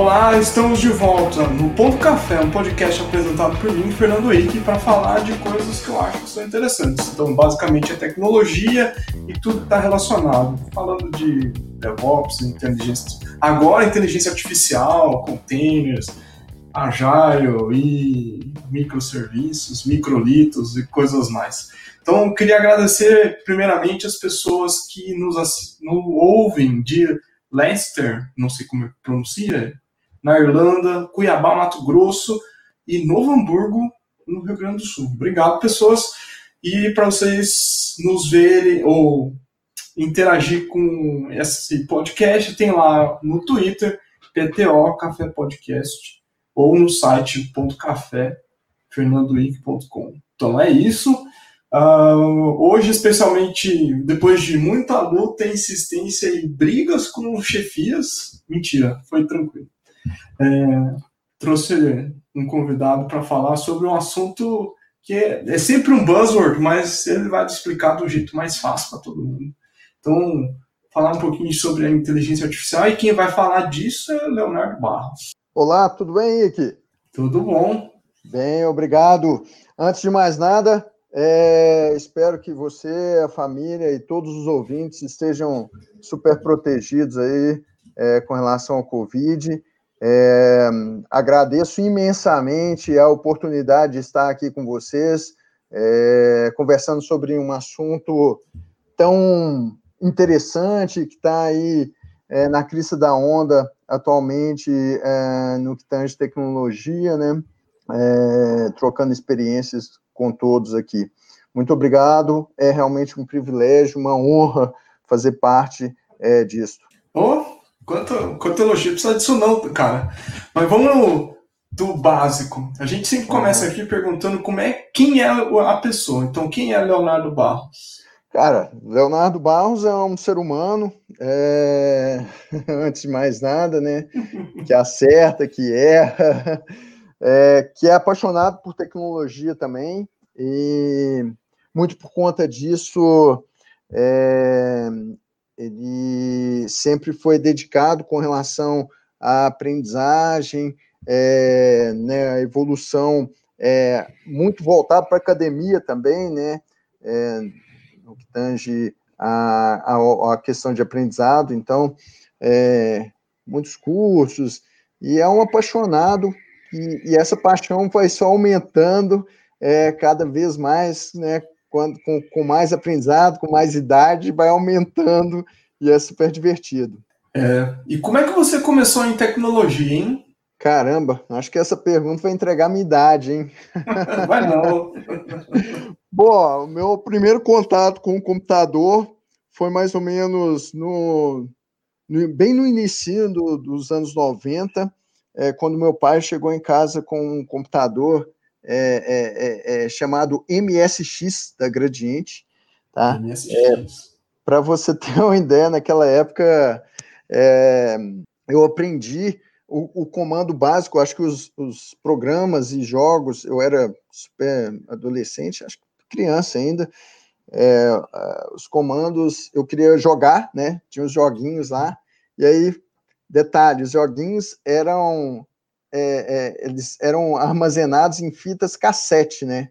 Olá, estamos de volta no Ponto Café, um podcast apresentado por mim, Fernando Henrique, para falar de coisas que eu acho que são interessantes. Então, basicamente, é tecnologia e tudo que está relacionado. Falando de DevOps, inteligência. Agora, inteligência artificial, containers, agile e microserviços, microlitos e coisas mais. Então, queria agradecer primeiramente as pessoas que nos, nos ouvem de Leicester, não sei como pronuncia, na Irlanda, Cuiabá, Mato Grosso e Novo Hamburgo, no Rio Grande do Sul. Obrigado, pessoas. E para vocês nos verem ou interagir com esse podcast, tem lá no Twitter, PTO Café Podcast, ou no site .café.fernandoic.com. Então é isso. Uh, hoje, especialmente depois de muita luta, insistência e brigas com chefias, mentira, foi tranquilo. É, trouxe um convidado para falar sobre um assunto que é, é, sempre um buzzword, mas ele vai explicar do jeito mais fácil para todo mundo. Então, falar um pouquinho sobre a inteligência artificial e quem vai falar disso é Leonardo Barros. Olá, tudo bem, Ike? Tudo bom. Bem, obrigado. Antes de mais nada, é, espero que você, a família e todos os ouvintes estejam super protegidos aí é, com relação ao Covid. É, agradeço imensamente a oportunidade de estar aqui com vocês, é, conversando sobre um assunto tão interessante que está aí é, na crista da onda atualmente é, no que tange tecnologia, né? trocando experiências com todos aqui. Muito obrigado, é realmente um privilégio, uma honra fazer parte é, disso. Quanto, quanto elogio, precisa disso não, cara. Mas vamos do básico. A gente sempre começa aqui perguntando como é, quem é a pessoa. Então, quem é Leonardo Barros? Cara, Leonardo Barros é um ser humano, é... antes de mais nada, né? Que acerta, que erra, é, que é apaixonado por tecnologia também, e muito por conta disso, é, ele sempre foi dedicado com relação à aprendizagem, é, né, a evolução é, muito voltado para a academia também, né, é, no que tange a, a, a, questão de aprendizado, então, é, muitos cursos, e é um apaixonado e, e, essa paixão vai só aumentando é, cada vez mais, né, quando, com, com mais aprendizado, com mais idade, vai aumentando e é super divertido. É, e como é que você começou em tecnologia, hein? Caramba, acho que essa pergunta vai entregar a minha idade, hein? Vai não. Bom, o meu primeiro contato com o computador foi mais ou menos no, no bem no início do, dos anos 90, é, quando meu pai chegou em casa com um computador é, é, é, é chamado MSX da Gradiente. Tá? MSX. É, Para você ter uma ideia, naquela época é, eu aprendi o, o, comando básico, acho que os, os, programas e jogos, eu era super adolescente, acho que criança ainda, os comandos, eu queria jogar, né? Tinha os joguinhos lá, e aí Detalhe, os joguinhos eram é, é, eles eram armazenados em fitas cassete, né?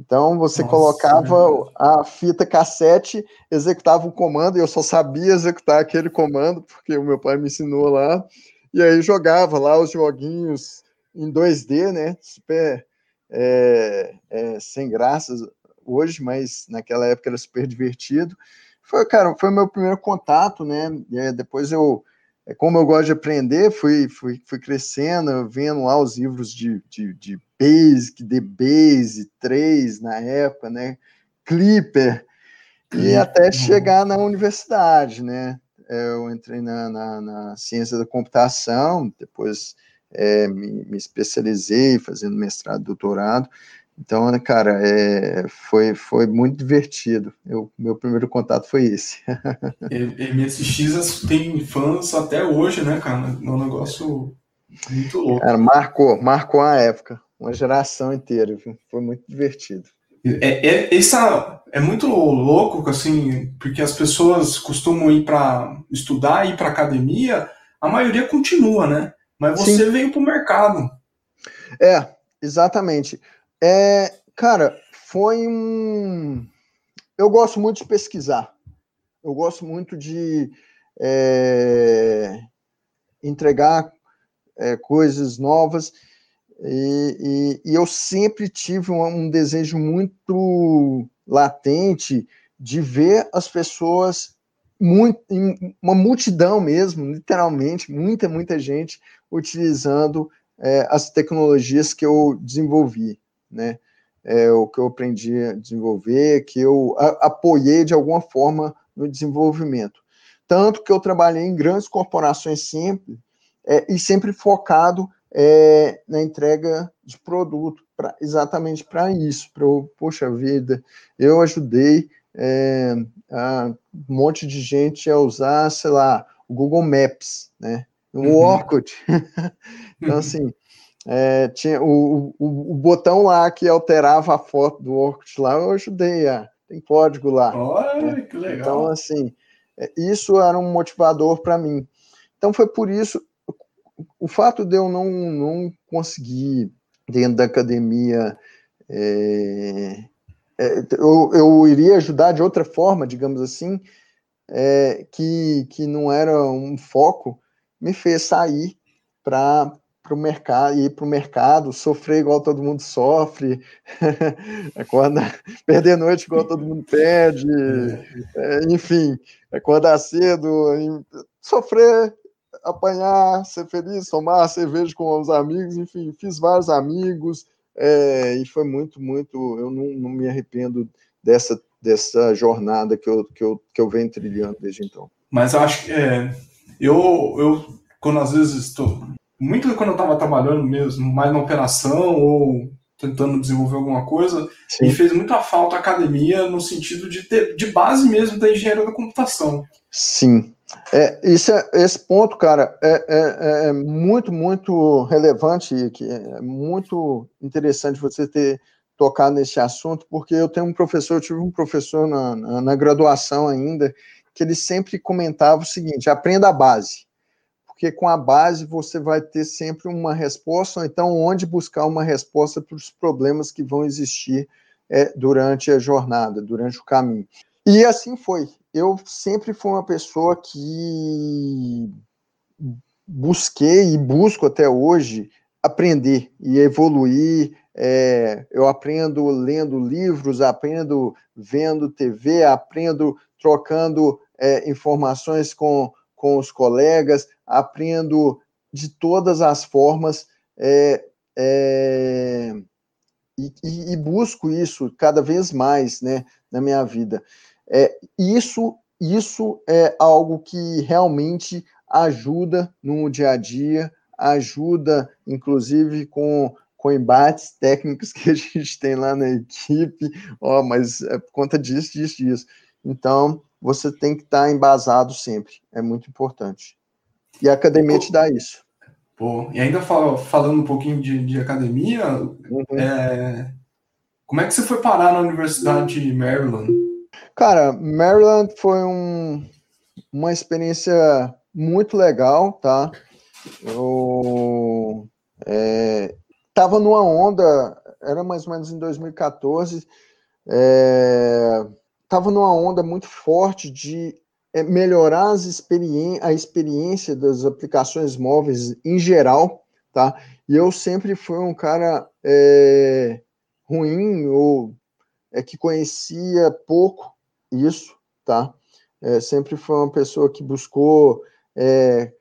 Então você Nossa, colocava a fita cassete, executava o comando, e eu só sabia executar aquele comando, porque o meu pai me ensinou lá, e aí jogava lá os joguinhos em 2D, né? Super é, é, sem graças hoje, mas naquela época era super divertido. Foi, cara, foi o meu primeiro contato, né? E depois eu como eu gosto de aprender, fui, fui, fui crescendo, vendo lá os livros de, de, de Basic, The Base 3 na época, né? Clipper, e até chegar na universidade, né? É, eu entrei na, na, na ciência da computação, depois é, me, me, especializei fazendo mestrado, doutorado, então, né, cara, é, foi, foi muito divertido. Eu, meu primeiro contato foi esse. MSX tem fãs até hoje, né, cara? É um negócio muito louco. Cara, marcou, marcou a época, uma geração inteira. Foi muito divertido. É, é, essa, é muito louco, assim, porque as pessoas costumam ir para estudar, ir para academia, a maioria continua, né? mas você Sim. veio para o mercado. É, exatamente. É, cara, foi um. Eu gosto muito de pesquisar. Eu gosto muito de é, entregar é, coisas novas. E, e, e, eu sempre tive um, um, desejo muito latente de ver as pessoas, muito, uma multidão mesmo, literalmente, muita, muita gente utilizando é, as tecnologias que eu desenvolvi, né? É, o que eu aprendi a desenvolver, que eu a, apoiei de alguma forma no desenvolvimento. Tanto que eu trabalhei em grandes corporações sempre, é, e sempre focado é, na entrega de produto, pra, exatamente para isso, para poxa vida, eu ajudei é, a, um monte de gente a usar, sei lá, o Google Maps, né? O uhum. Orkut. então, assim, é, tinha o, o, o, botão lá que alterava a foto do Orkut lá, eu ajudei a. Tem código lá. Olha, né? que legal. Então, assim, é, isso era um motivador para mim. Então, foi por isso o fato de eu não, não conseguir, dentro da academia, é, é, eu, eu iria ajudar de outra forma, digamos assim, é, que, que não era um foco, me fez sair para o mercado, ir para o mercado, sofrer igual todo mundo sofre, acordar, perder noite igual todo mundo perde, é, enfim, acordar cedo, sofrer apanhar, ser feliz, tomar cerveja com os amigos, enfim, fiz vários amigos é, e foi muito, muito. Eu não, não, me arrependo dessa, dessa jornada que eu, que, eu, que eu venho trilhando desde então. Mas eu acho que é, eu, eu, quando às vezes estou. Muito quando eu estava trabalhando mesmo, mais na operação ou tentando desenvolver alguma coisa, Sim. me fez muita falta a academia no sentido de ter de base mesmo da engenharia da computação. Sim, é, isso é, esse ponto, cara, é, é, é, muito, muito relevante, que é muito interessante você ter tocado nesse assunto, porque eu tenho um professor, eu tive um professor na, na, na graduação ainda, que ele sempre comentava o seguinte: aprenda a base, porque com a base você vai ter sempre uma resposta, ou então onde buscar uma resposta para os problemas que vão existir é, durante a jornada, durante o caminho. E assim foi eu sempre fui uma pessoa que busquei e busco até hoje aprender e evoluir. É, eu aprendo lendo livros, aprendo vendo TV, aprendo trocando é, informações com, com os colegas, aprendo de todas as formas é, é e, e, busco isso cada vez mais né, na minha vida. É, isso, isso é algo que realmente ajuda no dia a dia, ajuda, inclusive, com, com embates técnicos que a gente tem lá na equipe, ó, mas é por conta disso, disso, disso. Então, você tem que estar embasado sempre, é muito importante. E a academia te dá isso. Pô, e ainda fal falando um pouquinho de, de academia, uhum. é, como é que você foi parar na Universidade de Maryland? Cara, Maryland foi um, uma experiência muito legal, tá? Eu é, tava numa onda, era mais ou menos em 2014, é, tava numa onda muito forte de é, melhorar a experiência das aplicações móveis em geral, tá? E eu sempre fui um cara é, ruim ou é, que conhecia pouco isso, tá? É, sempre foi uma pessoa que buscou, é,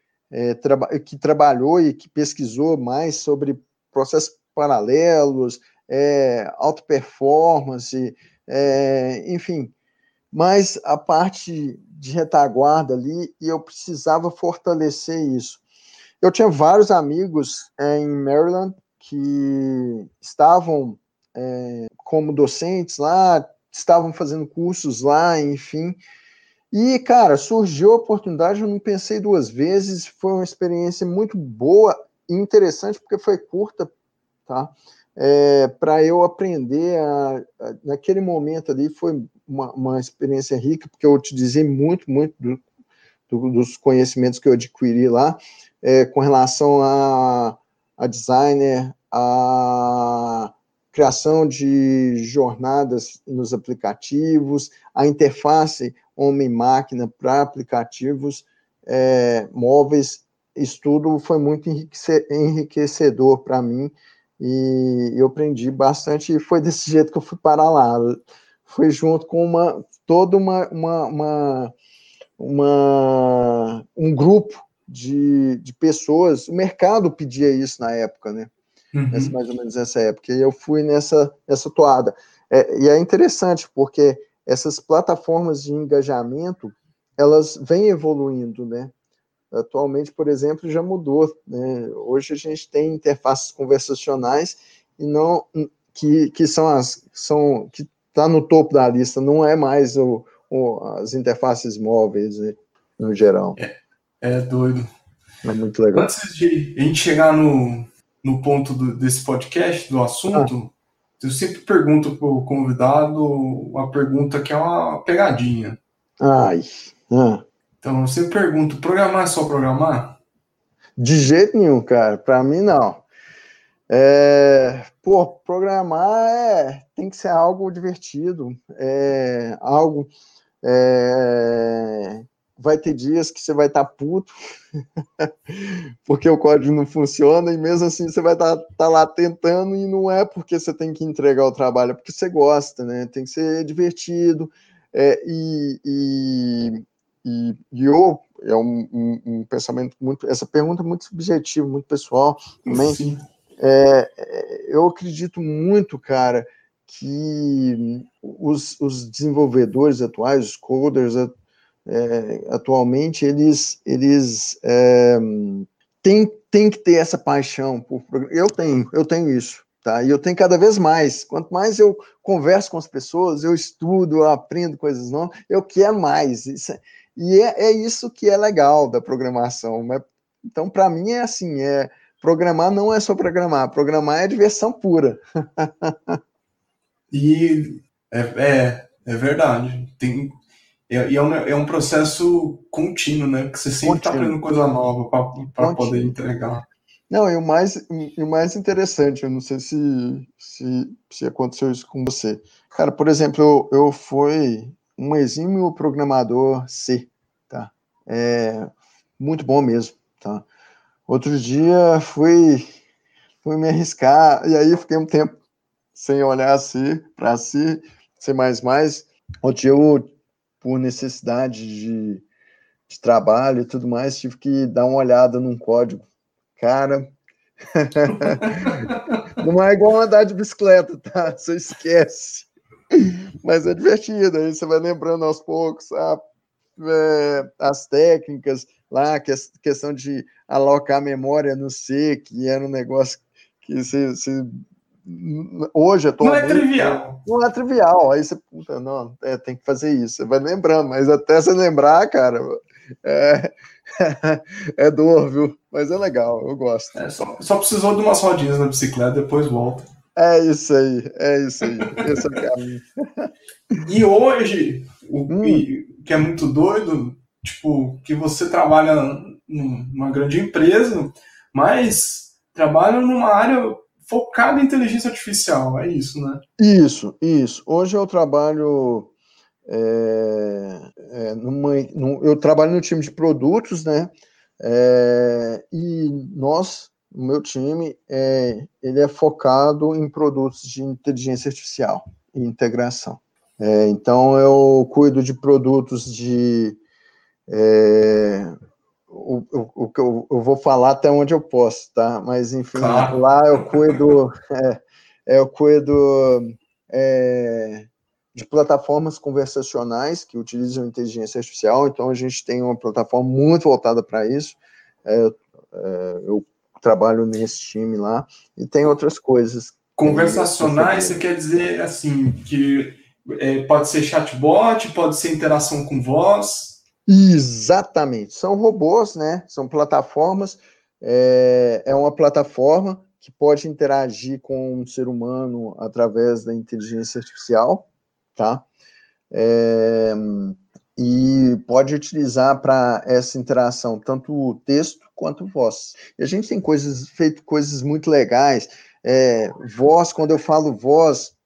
traba que trabalhou e que pesquisou mais sobre processos paralelos, é, alta performance, enfim, mas a parte de retaguarda ali, e eu precisava fortalecer isso. Eu tinha vários amigos é, em Maryland que estavam é, como docentes lá, estavam fazendo cursos lá, enfim. E, cara, surgiu a oportunidade, eu não pensei duas vezes, foi uma experiência muito boa e interessante, porque foi curta, tá? É, para eu aprender, a, a, naquele momento ali, foi uma, uma experiência rica, porque eu utilizei muito, muito do, do, dos conhecimentos que eu adquiri lá, é, com relação a, a designer, a criação de jornadas nos aplicativos, a interface homem-máquina para aplicativos é, móveis, isso tudo foi muito enriquecedor para mim e eu aprendi bastante e foi desse jeito que eu fui parar lá. Foi junto com uma toda uma, uma, uma, uma um grupo de, de pessoas, o mercado pedia isso na época, né? Uhum. Essa, mais ou menos nessa época. E eu fui nessa, nessa toada. É, e é interessante, porque essas plataformas de engajamento, elas vêm evoluindo, né? Atualmente, por exemplo, já mudou. Né? Hoje a gente tem interfaces conversacionais e não que, que são as são que está no topo da lista. Não é mais o, o as interfaces móveis né? no geral. É, é doido. É muito legal. Antes de a gente chegar no, no ponto do, desse podcast, do assunto, ah. eu sempre pergunto para o convidado uma pergunta que é uma pegadinha. Ai. Ah. Então, eu sempre pergunto, programar é só programar? De jeito nenhum, cara. Para mim, não. É, pô, programar é, tem que ser algo divertido, é, algo é, vai ter dias que você vai estar tá puto, porque o código não funciona, e mesmo assim você vai estar tá, tá lá tentando, e não é porque você tem que entregar o trabalho, é porque você gosta, né? Tem que ser divertido, é, e, e, e, e, eu, é um, um, um, pensamento muito, essa pergunta é muito subjetiva, muito pessoal também, é, é, eu acredito muito, cara, que os, os desenvolvedores atuais, os coders, é, atualmente, eles, eles é, têm, têm que ter essa paixão por Eu tenho, eu tenho isso, tá? E eu tenho cada vez mais. Quanto mais eu converso com as pessoas, eu estudo, eu aprendo coisas novas, eu quero mais. Isso, é, e é, é isso que é legal da programação. Né? Então, para mim, é assim: é, programar não é só programar, programar é diversão pura. e é, é, é verdade. Tem, é, e é um, é um processo contínuo, né? Que você sempre está aprendendo coisa nova para poder entregar. Não, e o mais, e o mais interessante, eu não sei se, se, se aconteceu isso com você. Cara, por exemplo, eu, eu fui um exímio programador C, tá? É, muito bom mesmo, tá? Outro dia fui, fui me arriscar, e aí fiquei um tempo sem olhar C para C, C++. Outro dia eu por necessidade de, de trabalho e tudo mais, tive que dar uma olhada num código. Cara, não é igual andar de bicicleta, tá? Você esquece. Mas é divertido, aí você vai lembrando aos poucos a, é, as técnicas lá, que questão de alocar memória no C, que era um negócio que você, você hoje Não é trivial. Não é trivial. Aí você, puta, não, é, tem que fazer isso. Você vai lembrando, mas até você lembrar, cara, é, é dor, viu? Mas é legal, eu gosto. É, só, só precisou de umas rodinhas na bicicleta, depois volta. É isso aí, é isso aí. Esse é o caminho. e hoje, o hum. Que é muito doido, tipo, que você trabalha numa grande empresa, mas trabalha numa área focado em inteligência artificial, é isso, né? Isso, isso. Hoje eu trabalho é, é, numa, num, eu trabalho no time de produtos, né? É, e nós, o meu time, é, ele é focado em produtos de inteligência artificial e integração. É, então eu cuido de produtos de é, o, o, que eu, eu, vou falar até onde eu posso, tá? Mas, enfim, claro. lá eu cuido, é, eu cuido é, de plataformas conversacionais que utilizam inteligência artificial, então a gente tem uma plataforma muito voltada para isso. É, é, eu trabalho nesse time lá, e tem outras coisas. Conversacionais, você quer dizer assim, que é, pode ser chatbot, pode ser interação com voz, Exatamente. São robôs, né? São plataformas. É, é uma plataforma que pode interagir com um ser humano através da inteligência artificial, tá? É, e pode utilizar para essa interação tanto texto quanto voz. E a gente tem coisas feito coisas muito legais. É, voz, quando eu falo voz,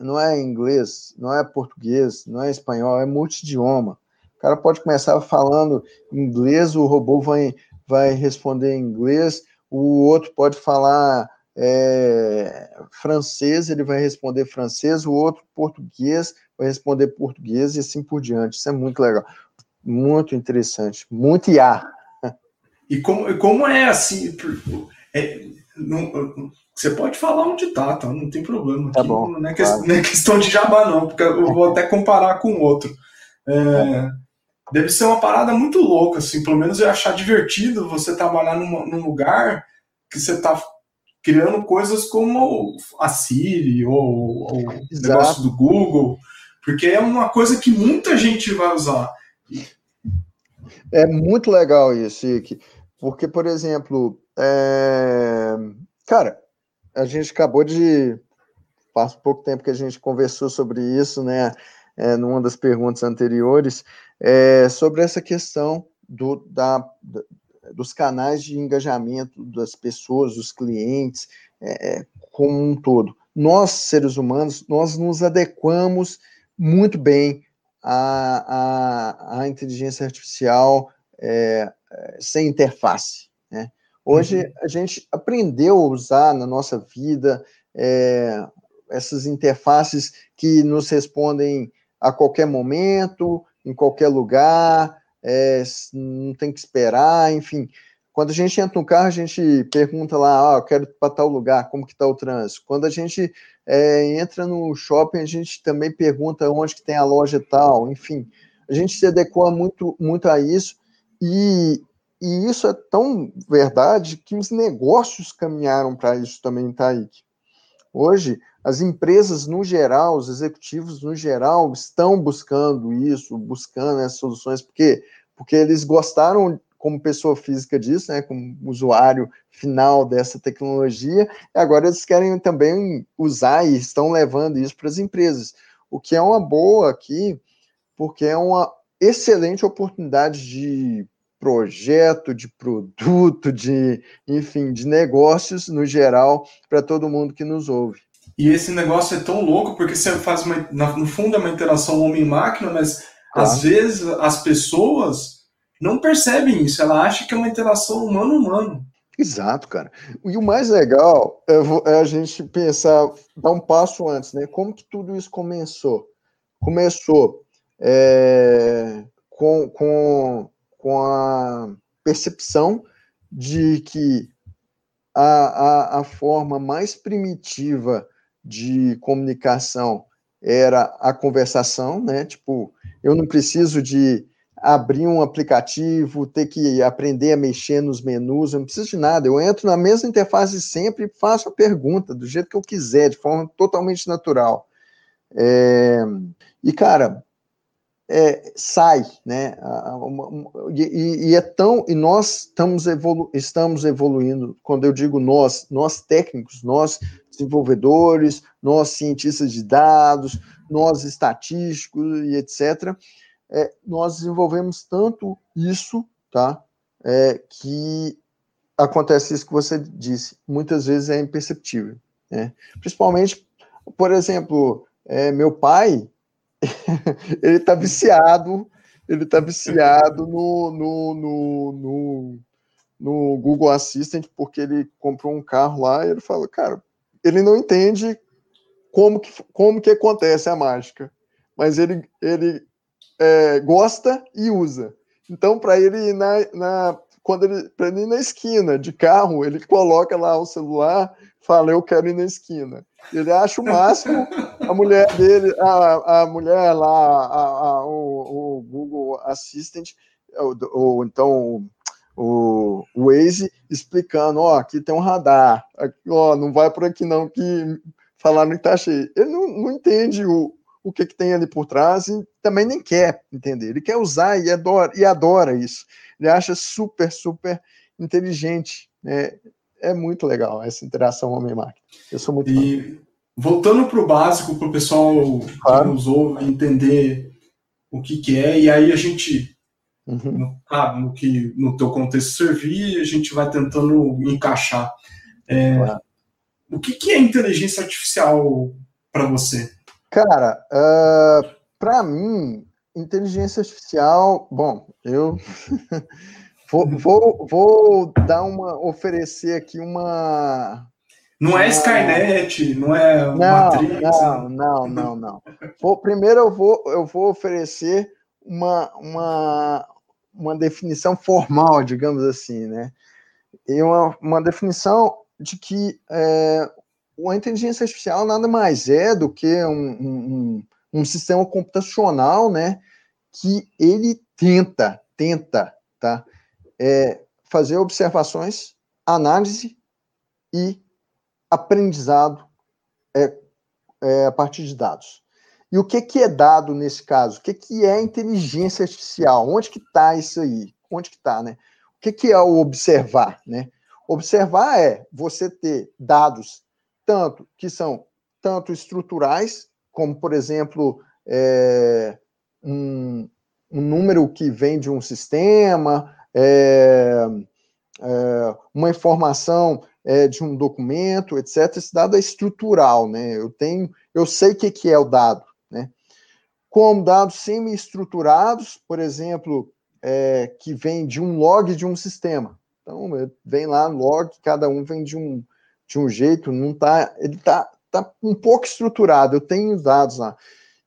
não é inglês, não é português, não é espanhol, é multidioma. O cara pode começar falando inglês, o robô vai, vai responder em inglês, o outro pode falar é, francês, ele vai responder francês, o outro português vai responder português e assim por diante. Isso é muito legal, muito interessante, muito IA. E como, como é assim? É, não, você pode falar onde tá, tá? Não tem problema. Tá bom, não, é que, claro. não, é questão de jabá, não, porque eu vou até comparar com o outro. É, deve ser uma parada muito louca, assim, pelo menos eu achar divertido você trabalhar num, num lugar que você tá criando coisas como a Siri ou, ou o negócio do Google, porque é uma coisa que muita gente vai usar. É muito legal isso, Ike, porque, por exemplo, é... cara, a gente acabou de. Faz pouco tempo que a gente conversou sobre isso, né? É, numa das perguntas anteriores, é, sobre essa questão do, da, dos canais de engajamento das pessoas, dos clientes, é, é, como um todo. Nós, seres humanos, nós nos adequamos muito bem à, à, à inteligência artificial é, é sem interface. Né? Hoje, uhum. a gente aprendeu a usar na nossa vida é, essas interfaces que nos respondem a qualquer momento, em qualquer lugar, é, não tem que esperar, enfim. Quando a gente entra no carro, a gente pergunta lá, ah, eu quero para tal lugar, como que está o trânsito. Quando a gente é, entra no shopping, a gente também pergunta onde que tem a loja tal, enfim. A gente se adequa muito, muito a isso, e, e isso é tão verdade que os negócios caminharam para isso também, Taíque. Hoje, as empresas, no geral, os executivos, no geral, estão buscando isso, buscando essas soluções, porque, porque eles gostaram, como pessoa física disso, né, como usuário final dessa tecnologia, e agora eles querem também usar e estão levando isso para as empresas, o que é uma boa aqui, porque é uma excelente oportunidade de projeto, de produto, de, enfim, de negócios no geral para todo mundo que nos ouve. E esse negócio é tão louco porque você faz uma, no fundo é uma interação homem-máquina, mas às vezes as pessoas não percebem isso, ela acha que é uma interação humano-humano. Exato, cara. E o mais legal é, é, a gente pensar, dar um passo antes, né? Como que tudo isso começou? Começou é, com, com, com a percepção de que a, a, a forma mais primitiva de comunicação era a conversação, né? Tipo, eu não preciso de abrir um aplicativo, ter que aprender a mexer nos menus, eu não preciso de nada. Eu entro na mesma interface sempre e faço a pergunta do jeito que eu quiser, de forma totalmente natural. É... E, cara, é, sai, né? E, e, é tão e nós estamos, evolu estamos evoluindo. Quando eu digo nós, nós técnicos, nós desenvolvedores, nós cientistas de dados, nós estatísticos e etc. É, nós desenvolvemos tanto isso, tá? É, que acontece isso que você disse. Muitas vezes é imperceptível, né? Principalmente, por exemplo, é, meu pai ele está viciado, ele está viciado no, no, no, no, no Google Assistant, porque ele comprou um carro lá e ele fala, cara, ele não entende como que, como que acontece a mágica, mas ele, ele é, gosta e usa. Então, para ele ir na, na quando ele, ele ir na esquina de carro, ele coloca lá o celular, fala, eu quero ir na esquina. Ele acha o máximo, a mulher dele, a, a mulher lá, a, a, o, o, Google Assistant, ou, ou então o, o Waze, explicando, ó, aqui tem um radar, ó, não vai por aqui não, que falaram que tá cheio. Ele não, não entende o, o que, que tem ali por trás e também nem quer entender. Ele quer usar e adora, e adora isso. Ele acha super, super inteligente. Né? É muito legal essa interação homem-máquina. Eu sou muito E fã. voltando para o básico, para o pessoal claro. que nos ouve entender o que, que é, e aí a gente, uhum. no, ah, no, que no teu contexto servir, a gente vai tentando encaixar. É, claro. O que, que é inteligência artificial para você? Cara, uh, ah, para mim, inteligência artificial, bom, eu vou, vou, vou dar uma, oferecer aqui uma. Não é Skynet, não é não, Matrix. Não, não, não, não. Vou, primeiro eu vou, eu vou oferecer uma, uma, uma definição formal, digamos assim, né? E uma, uma definição de que é, a inteligência artificial nada mais é do que um, um, um sistema computacional, né? Que ele tenta, tenta, tá? É, fazer observações, análise e aprendizado é, é, a partir de dados. E o que, que é dado nesse caso? O que, que é inteligência artificial? Onde que está isso aí? Onde que está, né? O que, que é o observar, né? Observar é você ter dados tanto que são tanto estruturais, como por exemplo é, um, um, número que vem de um sistema, é, é, uma informação é, de um documento, etc. Esse dado é estrutural, né? Eu tenho, eu sei o que, que é o dado, né? Como dados semi-estruturados, por exemplo, é, que vem de um log de um sistema. Então, vem lá log, cada um vem de um, de um jeito, não tá, ele tá, tá um pouco estruturado, eu tenho os dados lá.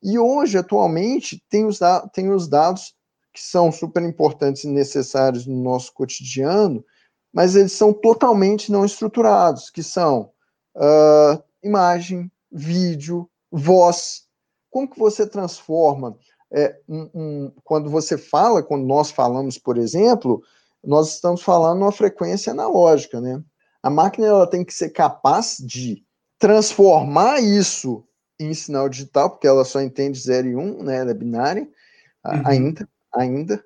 E hoje, atualmente, tem os, tem os dados que são super importantes e necessários no nosso cotidiano, mas eles são totalmente não estruturados, que são uh, imagem, vídeo, voz. Como que você transforma? É, um, um, quando você fala, quando nós falamos, por exemplo, nós estamos falando uma frequência analógica, né? A máquina ela tem que ser capaz de transformar isso em sinal digital, porque ela só entende 0 e 1, um, né? Ela é binária, uhum. ainda, ainda.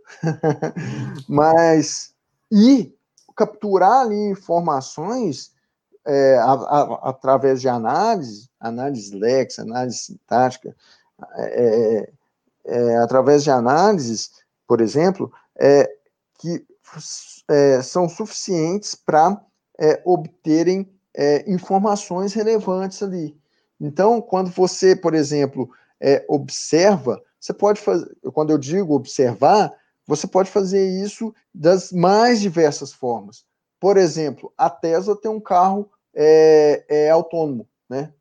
Mas, e capturar ali informações é, a, a, através de análise, análise lex, análise sintática, é, é, é através de análises, por exemplo, é, que é, são suficientes para obterem informações relevantes ali. Então, quando você, por exemplo, observa, você pode fazer, quando eu digo observar, você pode fazer isso das mais diversas formas. Por exemplo, a Tesla tem um carro é, é autônomo, né?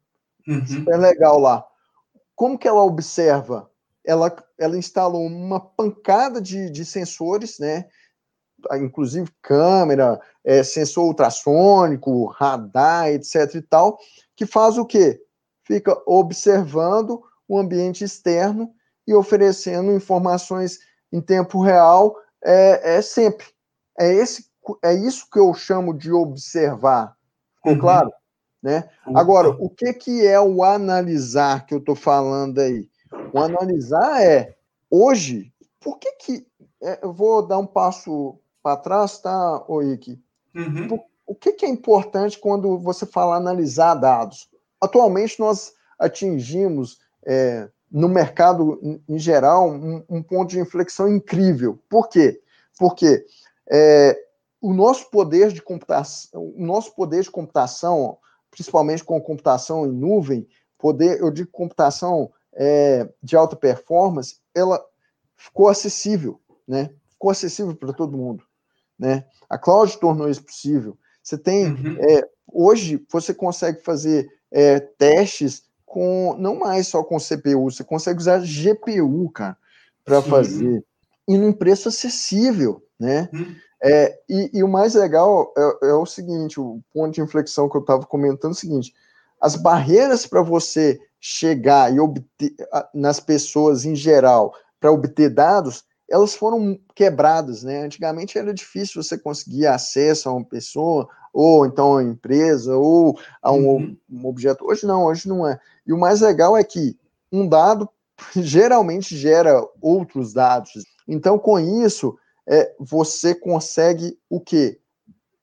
Uhum. Super legal lá. Como que ela observa? Ela, ela instalou uma pancada de, de sensores, né? inclusive câmera, é, sensor ultrassônico, radar, etc. e tal, que faz o quê? Fica observando o ambiente externo e oferecendo informações em tempo real é, é sempre. É, esse, é isso que eu chamo de observar. Ficou uhum. claro? Né? Agora, o que, que é o analisar que eu estou falando aí? O analisar é, hoje, por que que. É, eu vou dar um passo para trás, tá, Oik? Uhum. O que, que é importante quando você fala analisar dados? Atualmente, nós atingimos, é, no mercado em geral, um, um, ponto de inflexão incrível. Por quê? Porque é, o nosso poder de computação, o nosso poder de computação, principalmente com computação em nuvem, poder, eu digo computação é, de alta performance, ela ficou acessível, né? Ficou acessível para todo mundo né? A cloud tornou isso possível. Você tem uhum. é, hoje você consegue fazer é, testes com não mais só com CPU, você consegue usar GPU, cara, para fazer e num preço acessível, né? Uhum. É, e, e, o mais legal é, é, o seguinte, o ponto de inflexão que eu estava comentando é o seguinte: as barreiras para você chegar e obter nas pessoas em geral para obter dados elas foram quebradas, né? Antigamente era difícil você conseguir acesso a uma pessoa, ou então a empresa, ou a um, uhum. um, objeto. Hoje não, hoje não é. E o mais legal é que um dado geralmente gera outros dados. Então, com isso, é, você consegue o quê?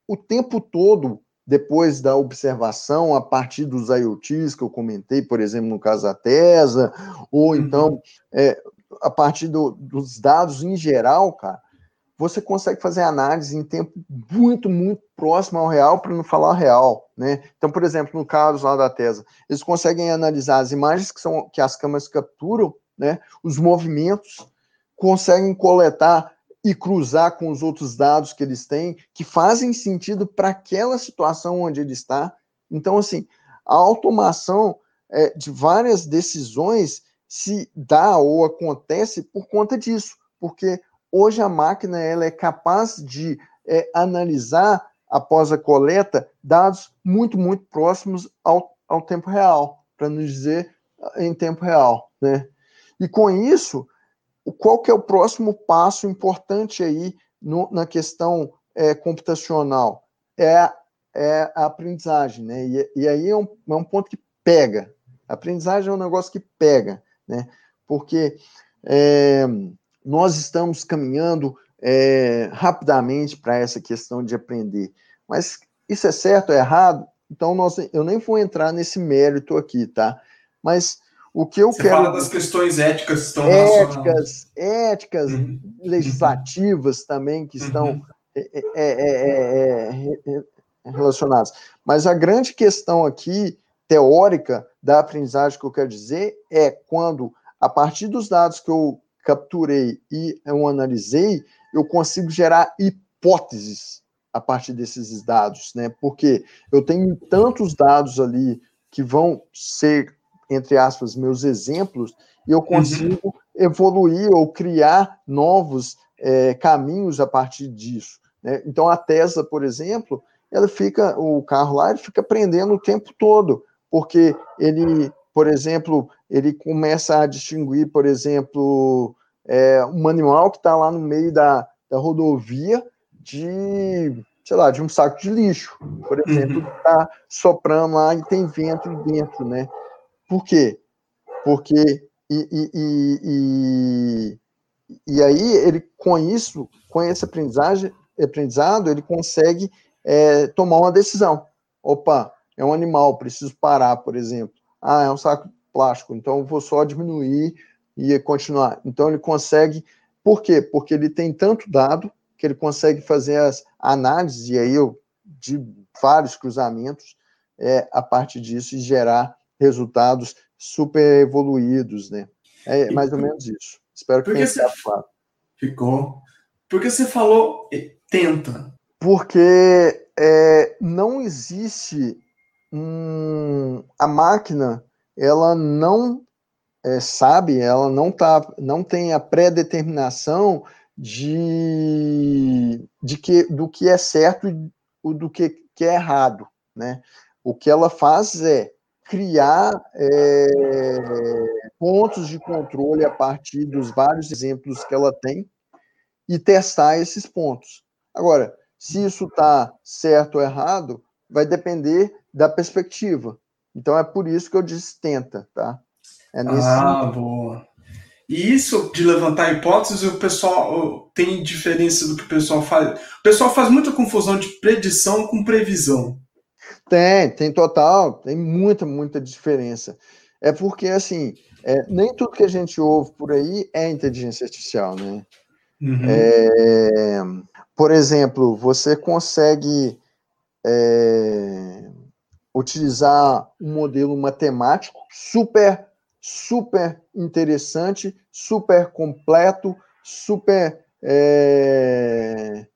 O tempo todo, depois da observação, a partir dos IoTs que eu comentei, por exemplo, no caso da TESA, ou uhum. então é, a partir do, dos dados em geral, cara, você consegue fazer análise em tempo muito, muito próximo ao real, para não falar real, né? Então, por exemplo, no caso lá da Tesla, eles conseguem analisar as imagens que, são, que as câmeras capturam, né? Os movimentos, conseguem coletar e cruzar com os outros dados que eles têm, que fazem sentido para aquela situação onde ele está. Então, assim, a automação é, de várias decisões se dá ou acontece por conta disso, porque hoje a máquina ela é capaz de é, analisar após a coleta dados muito, muito próximos ao, ao tempo real, para não dizer em tempo real, né? E com isso, qual que é o próximo passo importante aí no, na questão é, computacional? É, é a aprendizagem, né? E, e aí é um, é um ponto que pega. A aprendizagem é um negócio que pega, né? Porque é, nós estamos caminhando é, rapidamente para essa questão de aprender. Mas isso é certo ou é errado? Então, nós, eu nem vou entrar nesse mérito aqui, tá? Mas o que eu Você quero. fala das questões éticas que estão éticas, éticas uhum. legislativas também que estão uhum. é, é, é, relacionadas. Mas a grande questão aqui, teórica, da aprendizagem que eu quero dizer é quando, a partir dos dados que eu capturei e eu analisei, eu consigo gerar hipóteses a partir desses dados, né? Porque eu tenho tantos dados ali que vão ser entre aspas, meus exemplos, e eu uhum. consigo uhum. evoluir ou criar novos é, caminhos a partir disso. Né? Então, a Tesla, por exemplo, ela fica, o carro lá, ele fica aprendendo o tempo todo, porque ele, por exemplo, ele começa a distinguir, por exemplo, é, um animal que está lá no meio da, da rodovia de, sei lá, de um saco de lixo, por exemplo, uhum. que está soprando lá e tem vento dentro, né? Por quê? Porque e, e, e, e, aí ele com isso, com esse aprendizagem, aprendizado, ele consegue é, tomar uma decisão. Opa, é um animal, preciso parar, por exemplo. Ah, é um saco plástico, então vou só diminuir e continuar. Então ele consegue, por quê? Porque ele tem tanto dado que ele consegue fazer as análises, e aí eu, de vários cruzamentos, é, a partir disso e gerar resultados super evoluídos, né? É mais ou menos isso. Espero que tenha ficado claro. Ficou. Porque você falou tenta. Porque é, não existe um, a máquina, ela não é, sabe, ela não tá, não tem a pré-determinação de, de que do que é certo e do que, que é errado, né? O que ela faz é criar é, pontos de controle a partir dos vários exemplos que ela tem e testar esses pontos. Agora, se isso está certo ou errado, vai depender da perspectiva. Então é por isso que eu disse tenta, tá? É nesse ah, sentido. boa. E isso de levantar hipóteses, o pessoal tem diferença do que o pessoal faz. O pessoal faz muita confusão de predição com previsão. Tem, tem total, tem muita, muita diferença. É porque, assim, é, nem tudo que a gente ouve por aí é inteligência artificial, né? Uhum. É, por exemplo, você consegue é, utilizar um modelo matemático super, super interessante, super completo, super é,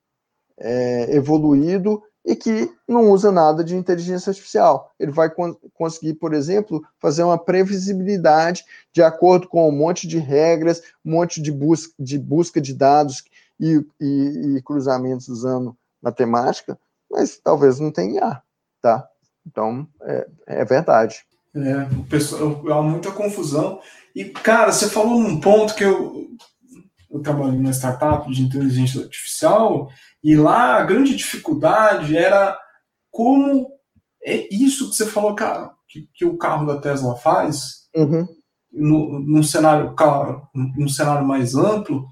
é, evoluído e que não usa nada de inteligência artificial. Ele vai con conseguir, por exemplo, fazer uma previsibilidade de acordo com um monte de regras, um monte de, bus de busca de dados e, e, e, cruzamentos usando matemática, mas talvez não tenha tá? Então, é, é verdade. É, pessoal, há muita confusão. E, cara, você falou num ponto que eu, eu trabalho numa startup de inteligência artificial e lá a grande dificuldade era como é isso que você falou cara, que, que o carro da Tesla faz, uhum. no, num, cenário, num cenário mais amplo,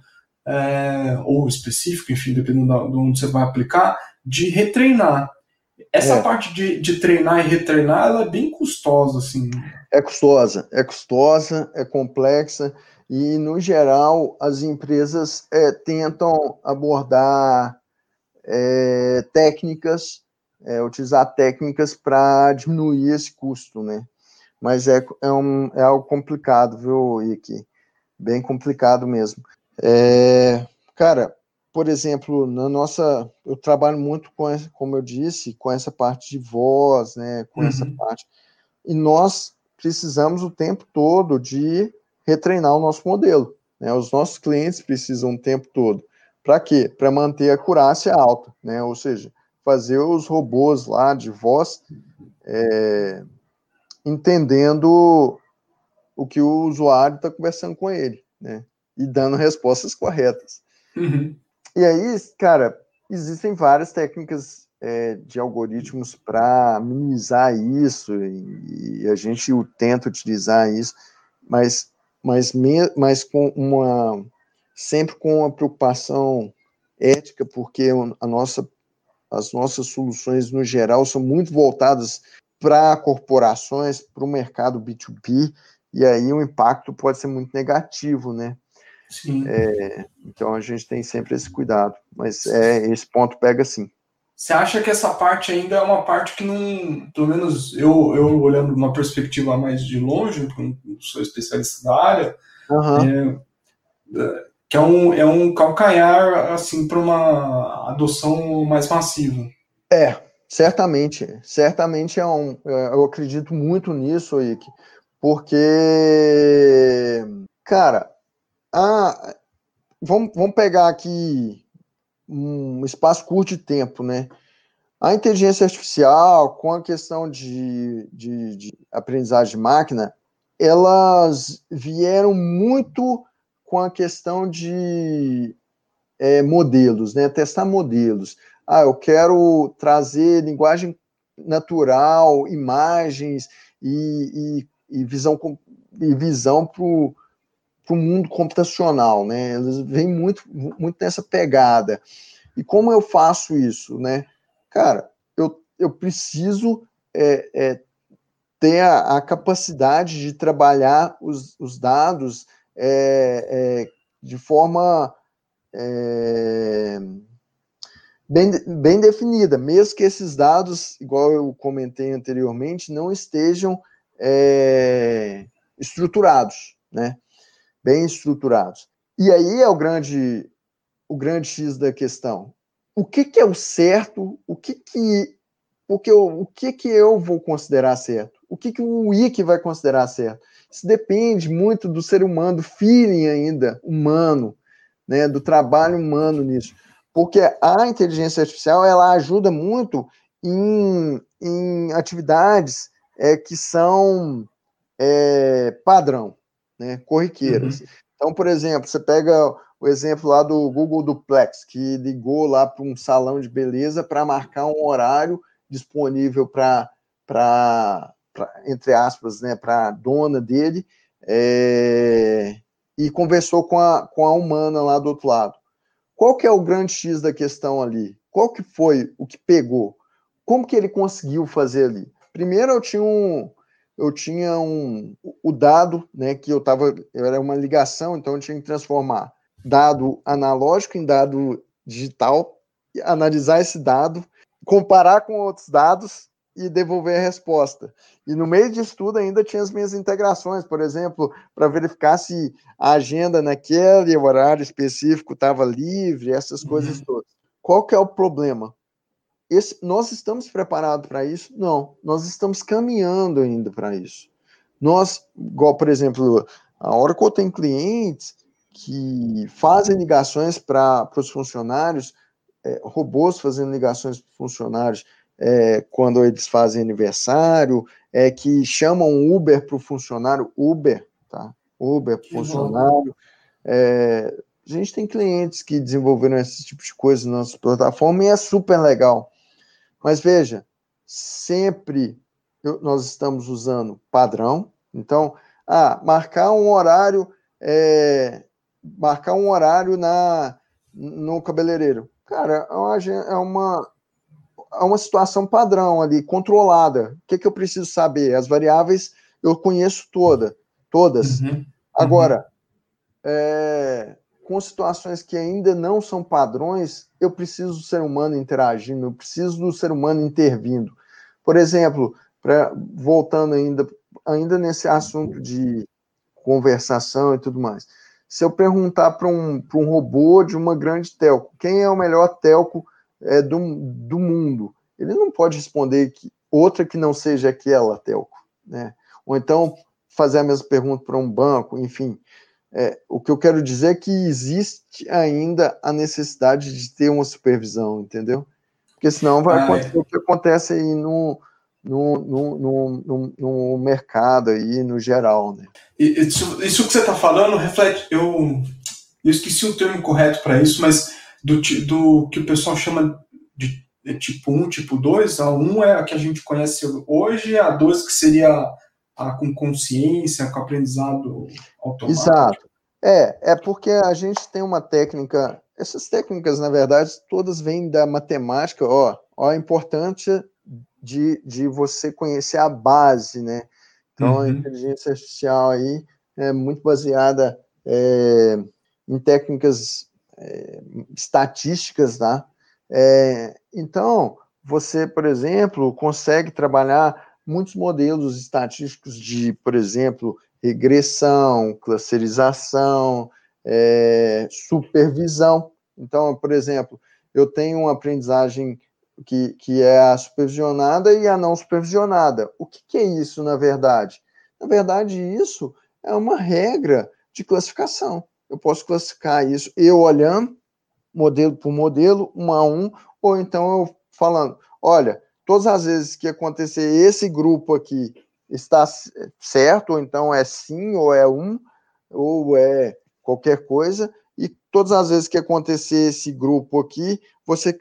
é, ou específico, enfim, dependendo de onde você vai aplicar, de retreinar. Essa é. parte de, de treinar e retreinar, ela é bem custosa, assim. É custosa, é custosa, é complexa, e, no geral, as empresas é, tentam abordar é, técnicas, é, utilizar técnicas para diminuir esse custo, né? Mas é, é, um, é algo complicado, viu, Ike? Bem complicado mesmo. É, cara, por exemplo, na nossa, eu trabalho muito com, como eu disse, com essa parte de voz, né, com uhum. essa parte, e nós precisamos o tempo todo de retreinar o nosso modelo, né, os nossos clientes precisam o tempo todo, para quê? Para manter a acurácia alta, né, ou seja, fazer os robôs lá de voz é, entendendo o que o usuário está conversando com ele, né, e dando respostas corretas. Uhum. E aí, cara, existem várias técnicas é, de algoritmos para minimizar isso, e, e, a gente tenta utilizar isso, mas, mas, me, mas com uma sempre com uma preocupação ética, porque a nossa, as nossas soluções, no geral, são muito voltadas para corporações, para o mercado B2B, e aí o impacto pode ser muito negativo, né? Sim. É, então a gente tem sempre esse cuidado, mas é esse ponto pega sim. Você acha que essa parte ainda é uma parte que não, pelo menos eu, eu olhando uma perspectiva mais de longe, porque sou especialista da área, uhum. é, que é um, é um calcanhar assim para uma adoção mais massiva. É, certamente, certamente é um, é, eu acredito muito nisso, Ike, porque, cara, ah, vamos, vamos pegar aqui um espaço curto de tempo, né? A inteligência artificial, com a questão de, de, de aprendizagem de máquina, elas vieram muito com a questão de é, modelos, né? Testar modelos. Ah, eu quero trazer linguagem natural, imagens e, e, e visão e visão para para o mundo computacional, né? Eles vêm muito, muito nessa pegada. E como eu faço isso, né? Cara, eu, eu preciso é, é, ter a, a, capacidade de trabalhar os, os dados é, é de forma é, bem, bem definida, mesmo que esses dados, igual eu comentei anteriormente, não estejam é, estruturados, né? Bem estruturados. E aí é o grande, o grande X da questão. O que, que é o certo? O que que, eu, o que que eu vou considerar certo? O que que o Wiki vai considerar certo? Isso depende muito do ser humano, do feeling ainda humano, né, do trabalho humano nisso. Porque a inteligência artificial ela ajuda muito em, em atividades é, que são é, padrão né, corriqueiras. Uhum. Então, por exemplo, você pega o exemplo lá do Google Duplex, que ligou lá para um salão de beleza para marcar um horário disponível para, entre aspas, né, para a dona dele, é, e conversou com a, com a humana lá do outro lado. Qual que é o grande X da questão ali? Qual que foi o que pegou? Como que ele conseguiu fazer ali? Primeiro, eu tinha um, eu tinha um o dado, né, que eu estava, era uma ligação, então eu tinha que transformar dado analógico em dado digital, analisar esse dado, comparar com outros dados e devolver a resposta. E no meio disso tudo ainda tinha as minhas integrações, por exemplo, para verificar se a agenda naquele horário específico estava livre, essas coisas uhum. todas. Qual que é o problema? Esse, nós estamos preparados para isso? Não, nós estamos caminhando ainda para isso. Nós, igual, por exemplo, a Oracle tem clientes que fazem ligações para os funcionários, é, robôs fazendo ligações para funcionários é, quando eles fazem aniversário, é, que chamam Uber para o funcionário, Uber, tá? Uber para o funcionário. É, a gente tem clientes que desenvolveram esse tipo de coisa na nossa plataforma e é super legal. Mas veja, sempre eu, nós estamos usando padrão. Então, ah, marcar um horário, é, marcar um horário na no cabeleireiro. Cara, é uma, é uma a uma situação padrão ali, controlada. O que, que eu preciso saber? As variáveis eu conheço toda, todas. Uhum. Uhum. Agora, é, com situações que ainda não são padrões, eu preciso do ser humano interagindo, eu preciso do ser humano intervindo. Por exemplo, pra, voltando ainda, ainda nesse assunto de conversação e tudo mais, se eu perguntar para um, um robô de uma grande telco, quem é o melhor telco é, do, do mundo, ele não pode responder que outra que não seja aquela telco, né? Ou então fazer a mesma pergunta para um banco, enfim. É, o que eu quero dizer é que existe ainda a necessidade de ter uma supervisão, entendeu? Porque senão vai ah, é. acontecer é. o que acontece aí no, no, no, no, no, mercado aí, no geral, né? Isso, isso que você está falando reflete, eu, eu esqueci o termo correto para isso, mas do, do que o pessoal chama de tipo 1, tipo 2, a 1 é a que a gente conhece hoje, a 2 que seria a com consciência, com aprendizado automático. Exato. É, é porque a gente tem uma técnica, essas técnicas, na verdade, todas vêm da matemática, ó, ó a importância de, de você conhecer a base, né? Então, uhum. a inteligência artificial aí é muito baseada é, em técnicas é, estatísticas, tá? É, então, você, por exemplo, consegue trabalhar muitos modelos estatísticos de, por exemplo, regressão, clusterização, é, supervisão. Então, por exemplo, eu tenho uma aprendizagem que, que é a supervisionada e a não supervisionada. O que, que é isso, na verdade? Na verdade, isso é uma regra de classificação. Eu posso classificar isso eu olhando, modelo por modelo, um a um, ou então eu falando, olha, todas as vezes que acontecer esse grupo aqui está certo, ou então é sim, ou é um, ou é qualquer coisa, e todas as vezes que acontecer esse grupo aqui, você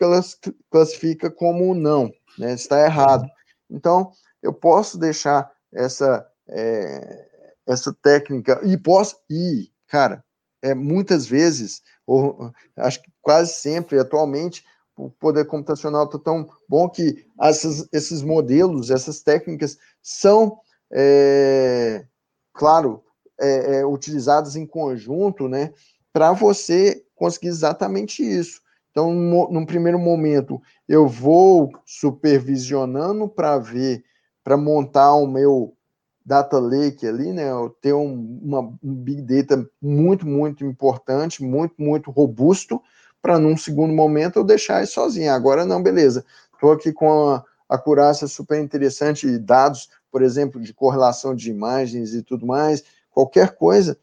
classifica como não, né? está errado. Então, eu posso deixar essa, é, essa técnica, e posso, e, cara, é, muitas vezes, ou acho que quase sempre, atualmente, o poder computacional está tão bom que essas, esses modelos, essas técnicas são, é, claro, é, é, utilizadas em conjunto, né, para você conseguir exatamente isso. Então, no, num primeiro momento, eu vou supervisionando para ver, para montar o meu data lake ali, né, eu ter um, uma, um big data muito, muito importante, muito, muito robusto, para num segundo momento eu deixar isso sozinho. Agora não, beleza. Estou aqui com a acurácia super interessante, dados, por exemplo, de correlação de imagens e tudo mais, qualquer coisa,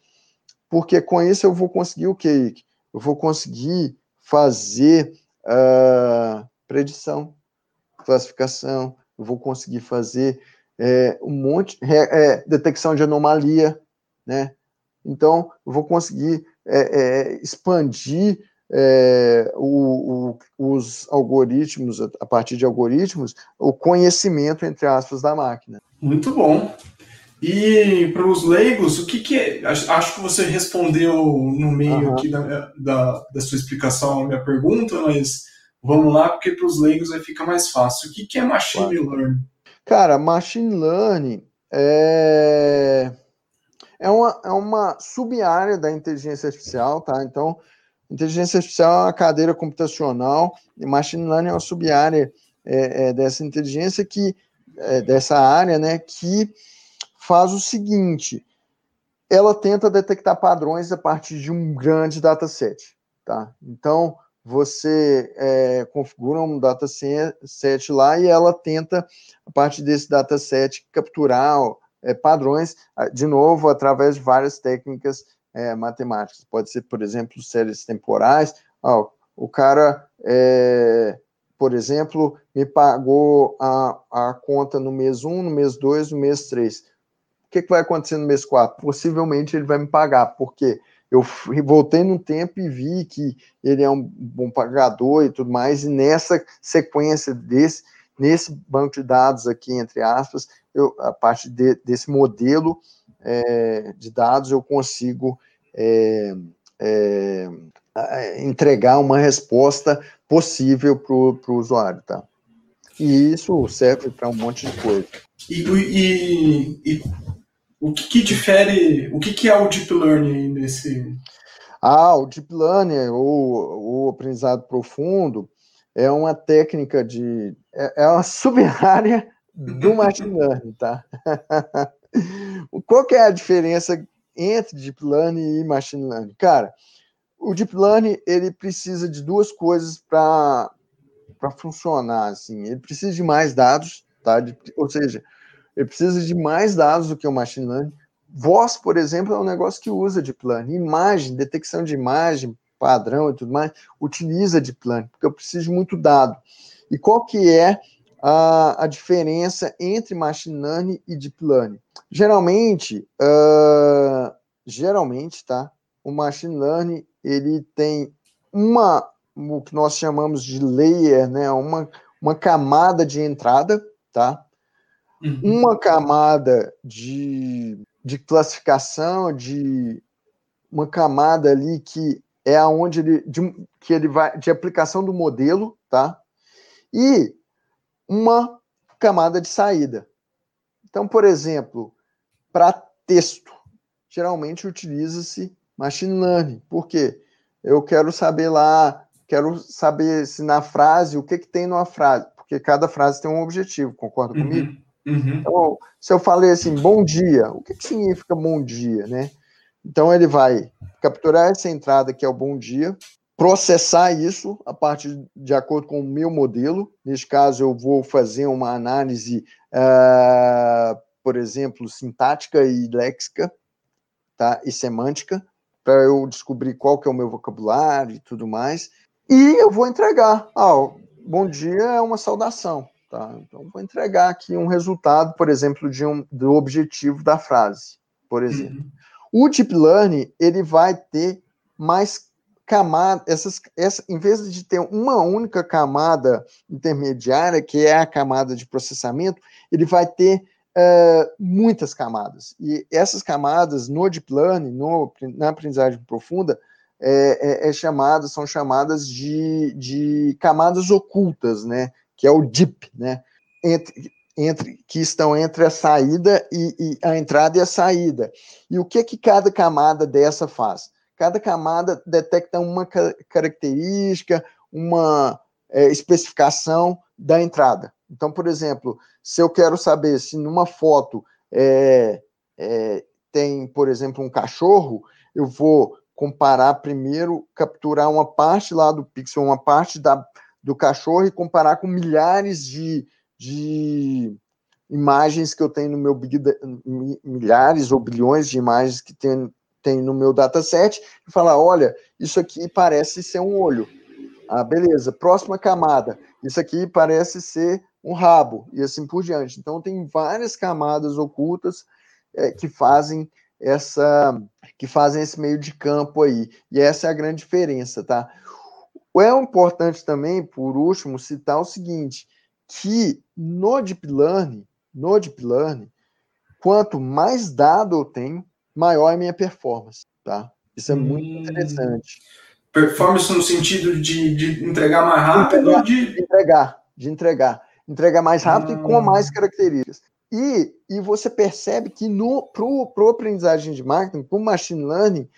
porque com isso eu vou conseguir o quê? Eu vou conseguir fazer uh, predição, classificação, eu vou conseguir fazer é, um monte, é, detecção de anomalia, né? Então, eu vou conseguir é, é expandir é, o, o, os algoritmos, a partir de algoritmos, o conhecimento, entre aspas, da máquina. Muito bom. E para os leigos, o que, que é? Acho que você respondeu no meio uhum. aqui da, da, da, sua explicação a minha pergunta, mas vamos lá, porque para os leigos aí fica mais fácil. O que, que é machine claro. learning? Cara, machine learning é, é, uma, é uma sub-área da inteligência artificial, tá? Então, Inteligência artificial é uma cadeira computacional e machine learning é uma sub-área é, é, dessa inteligência que é, dessa área, né, que faz o seguinte: ela tenta detectar padrões a partir de um grande dataset, tá? Então você é, configura um dataset lá e ela tenta a partir desse dataset capturar é, padrões, de novo através de várias técnicas é, matemáticas. Pode ser, por exemplo, séries temporais. Ah, o cara, é, por exemplo, me pagou a, a conta no mês 1, no mês 2, no mês 3. O que, que vai acontecer no mês 4? Possivelmente ele vai me pagar, porque eu voltei no tempo e vi que ele é um bom pagador e tudo mais, e nessa sequência desse, nesse banco de dados aqui, entre aspas, eu, a partir de, desse modelo, é, de dados, eu consigo é, é, entregar uma resposta possível para o usuário, tá? E isso serve para um monte de coisa. E, e, e, o que, que, difere, o que, que é o Deep Learning nesse... Ah, o Deep Learning, ou o aprendizado profundo, é uma técnica de... é, é uma sub-área do Machine Learning, tá? Qual que é a diferença entre Deep Learning e Machine Learning? Cara, o Deep Learning, ele precisa de duas coisas para funcionar, assim. Ele precisa de mais dados, tá? De, ou seja, ele precisa de mais dados do que o Machine Learning. Voz, por exemplo, é um negócio que usa Deep Learning. Imagem, detecção de imagem, padrão e tudo mais, utiliza Deep Learning, porque eu preciso de muito dado. E qual que é a, a diferença entre Machine Learning e Deep Learning? Geralmente, uh, geralmente, tá? O Machine Learning, ele tem uma, o que nós chamamos de layer, né? Uma, uma camada de entrada, tá? Uhum. Uma camada de, de classificação, de uma camada ali que é aonde ele de, que ele vai de aplicação do modelo, tá? E uma camada de saída. Então, por exemplo, para texto, geralmente utiliza-se machine learning. Por quê? Eu quero saber lá, quero saber se na frase, o que, que tem numa frase, porque cada frase tem um objetivo, concorda uhum. comigo? Uhum. Então, se eu falei assim, bom dia, o que, que significa bom dia, né? Então, ele vai capturar essa entrada que é o bom dia, processar isso a partir de acordo com o meu modelo. Neste caso, eu vou fazer uma análise, uh, por exemplo, sintática e léxica, tá? E semântica, para eu descobrir qual que é o meu vocabulário e tudo mais. E eu vou entregar. Ah, bom dia é uma saudação. Tá? Então, vou entregar aqui um resultado, por exemplo, de um, do objetivo da frase, por exemplo. Uhum. O Deep Learning, ele vai ter mais camadas, essas, essa, em vez de ter uma única camada intermediária, que é a camada de processamento, ele vai ter uh, muitas camadas. E essas camadas no Deep Learning, no, na aprendizagem profunda, é, é, é chamadas, são chamadas de, de camadas ocultas, né? que é o DIP, né? Entre, entre, que estão entre a saída e, e, a entrada e a saída. E o que que cada camada dessa faz? Cada camada detecta uma característica, uma é, especificação da entrada. Então, por exemplo, se eu quero saber se numa foto é, é, tem, por exemplo, um cachorro, eu vou comparar primeiro, capturar uma parte lá do pixel, uma parte da, do cachorro e comparar com milhares de, de imagens que eu tenho no meu big, milhares ou bilhões de imagens que tem, tem no meu dataset e falar, olha, isso aqui parece ser um olho. Ah, beleza. Próxima camada. Isso aqui parece ser um rabo e assim por diante. Então tem várias camadas ocultas é, que fazem essa que fazem esse meio de campo aí. E essa é a grande diferença, tá? É importante também, por último, citar o seguinte, que no Deep Learning, no Deep Learning, quanto mais dado eu tenho, maior é a minha performance, tá? Isso é hum. muito interessante. Performance no sentido de, de entregar mais rápido? Entregar, de... de entregar, de entregar. Entregar mais rápido e com ah. mais características. E, e você percebe que para o aprendizagem de marketing, para o machine learning,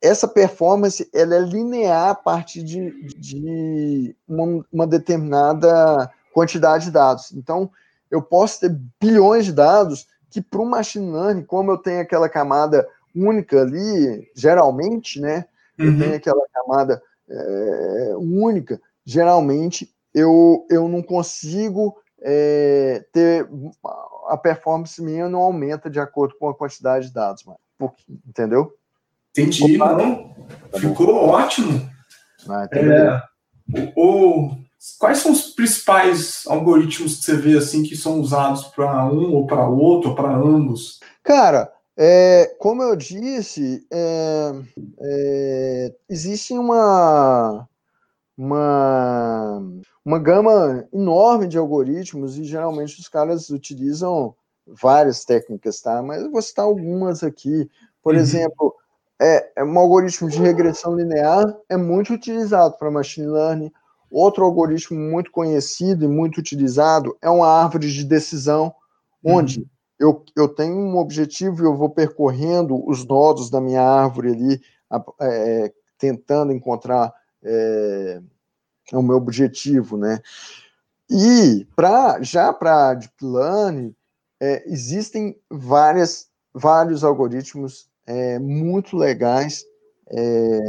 essa performance ela é linear a partir de, de uma, uma, determinada quantidade de dados. Então, eu posso ter bilhões de dados que para o machine learning, como eu tenho aquela camada única ali, geralmente, né? Eu uhum. tenho aquela camada é, única, geralmente eu, eu não consigo é, ter a performance minha não aumenta de acordo com a quantidade de dados, entendeu? Entendi, não. Tá Ficou ótimo. Ah, é, o, o, quais são os principais algoritmos que você vê assim que são usados para um ou para outro ou para ambos? Cara, é, como eu disse, é, é, existe uma, uma, uma gama enorme de algoritmos e geralmente os caras utilizam várias técnicas, tá? Mas eu vou citar algumas aqui. Por uhum. exemplo, é, é um algoritmo de regressão linear é muito utilizado para machine learning. Outro algoritmo muito conhecido e muito utilizado é uma árvore de decisão, onde uhum. eu, eu tenho um objetivo e eu vou percorrendo os nodos da minha árvore ali, é, tentando encontrar é, o meu objetivo, né? E pra, já para Deep Learning, é, existem várias, vários algoritmos é, muito legais é,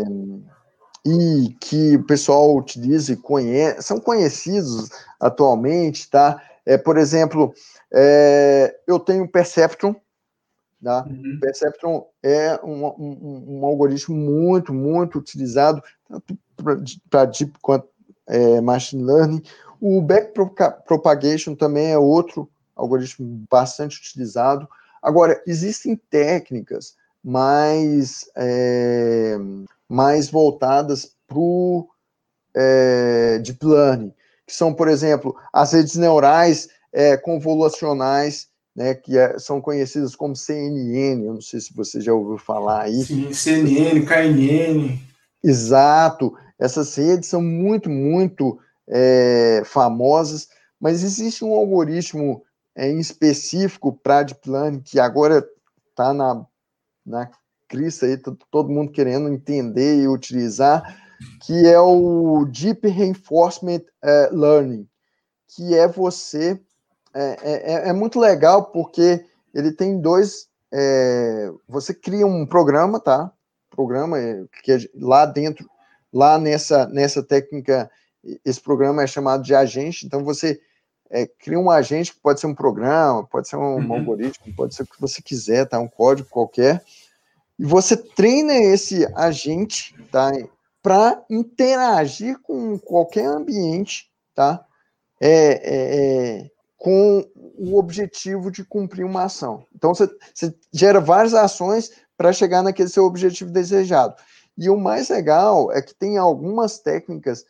e que o pessoal utiliza e conhece, são conhecidos atualmente, tá? É, por exemplo, é, eu tenho Perceptron, tá? Uhum. Perceptron é um, um, um, algoritmo muito, muito utilizado tanto para Deep quanto é, Machine Learning. O Backpropagation também é outro algoritmo bastante utilizado. Agora, existem técnicas mais, é, mais voltadas para o é, deep learning, que são, por exemplo, as redes neurais é, convolucionais, né, que é, são conhecidas como CNN, eu não sei se você já ouviu falar aí. Sim, CNN, KNN. Exato, essas redes são muito, muito é, famosas, mas existe um algoritmo em específico para Deep Learning que agora está na na crista aí, todo mundo querendo entender e utilizar, que é o Deep Reinforcement uh, Learning, que é você. É, é, é, é, muito legal porque ele tem dois. É, você cria um programa, tá? Programa é, que é lá dentro, lá nessa, nessa técnica, esse programa é chamado de agente, então você cria um agente que pode ser um programa, pode ser um, uhum. algoritmo, pode ser o que você quiser, tá? Um código qualquer. E você treina esse agente, tá? Para interagir com qualquer ambiente, tá? É, é, é, com o objetivo de cumprir uma ação. Então você, você gera várias ações para chegar naquele seu objetivo desejado. E o mais legal é que tem algumas técnicas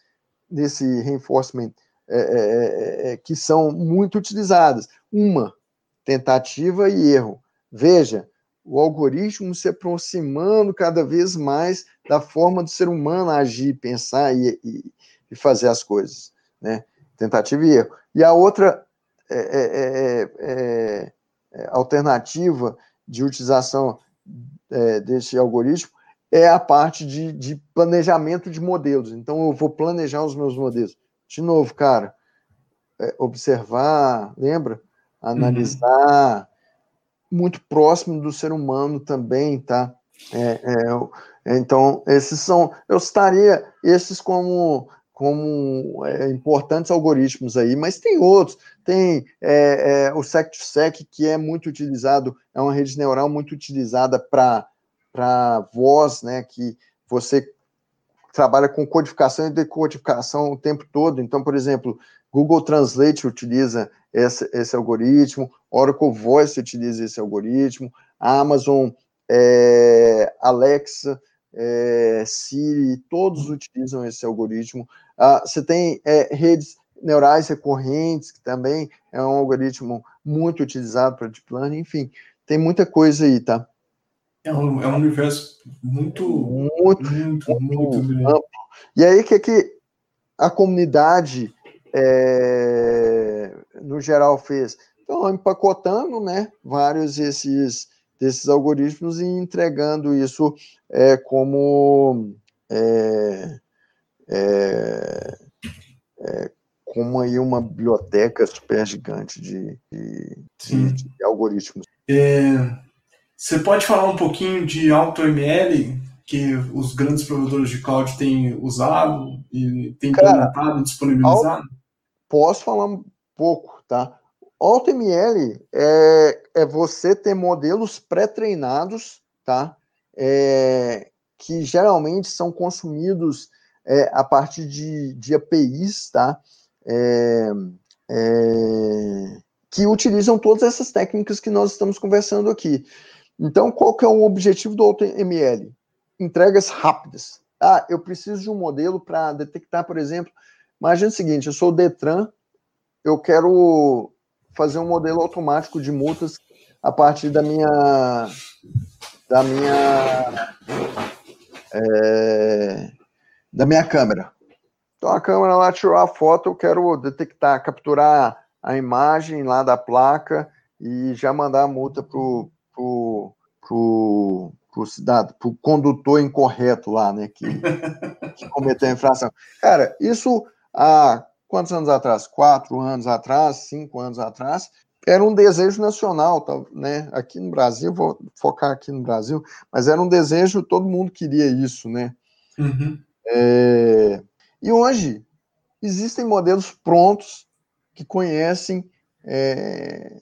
desse reinforcement é, é, é, que são muito utilizadas. Uma, tentativa e erro. Veja, o algoritmo se aproximando cada vez mais da forma do ser humano agir, pensar e, e, e fazer as coisas. Né? Tentativa e erro. E a outra é, é, alternativa de utilização desse algoritmo é a parte de, de planejamento de modelos. Então, eu vou planejar os meus modelos de novo, cara, é, observar, lembra? Analisar, uhum. Muito próximo do ser humano também, tá? É, é, então, esses são, eu estaria esses como, como é, importantes algoritmos aí, mas tem outros, tem é, é, o sec que é muito utilizado, é uma rede neural muito utilizada para voz, né, que você trabalha com codificação e decodificação o tempo todo. Então, por exemplo, Google Translate utiliza esse, esse algoritmo, Oracle Voice utiliza esse algoritmo, Amazon, é, Alexa, é, Siri, todos utilizam esse algoritmo. Ah, você tem é, redes neurais recorrentes, que também é um algoritmo muito utilizado para deep learning, enfim, tem muita coisa aí, tá? É um, é um universo muito, muito, muito, muito, muito amplo. E aí, o que, que a comunidade, é, no geral, fez? Então, empacotando né, vários desses, desses algoritmos e entregando isso é, como. É, é, é, como aí uma biblioteca super gigante de, de, de, de algoritmos. É, você pode falar um pouquinho de AutoML, que os grandes provedores de cloud têm usado e têm implementado, disponibilizado? Posso falar um pouco, tá? AutoML é, é você ter modelos pré-treinados, tá? É, que geralmente são consumidos é, a partir de, de APIs, tá? É, é, que utilizam todas essas técnicas que nós estamos conversando aqui. Então, qual que é o objetivo do AutoML? Entregas rápidas. Ah, eu preciso de um modelo para detectar, por exemplo, imagina o seguinte, eu sou o Detran, eu quero fazer um modelo automático de multas a partir da minha da minha é, da minha câmera. Então a câmera lá tirou a foto, eu quero detectar, capturar a imagem lá da placa e já mandar a multa pro, pro, pro, pro pro condutor incorreto lá, né, que, que cometeu a infração. Cara, isso há quantos anos atrás? Quatro anos atrás, cinco anos atrás, era um desejo nacional, né? Aqui no Brasil, vou focar aqui no Brasil, mas era um desejo, todo mundo queria isso, né? Uhum. É, e hoje existem modelos prontos que conhecem é,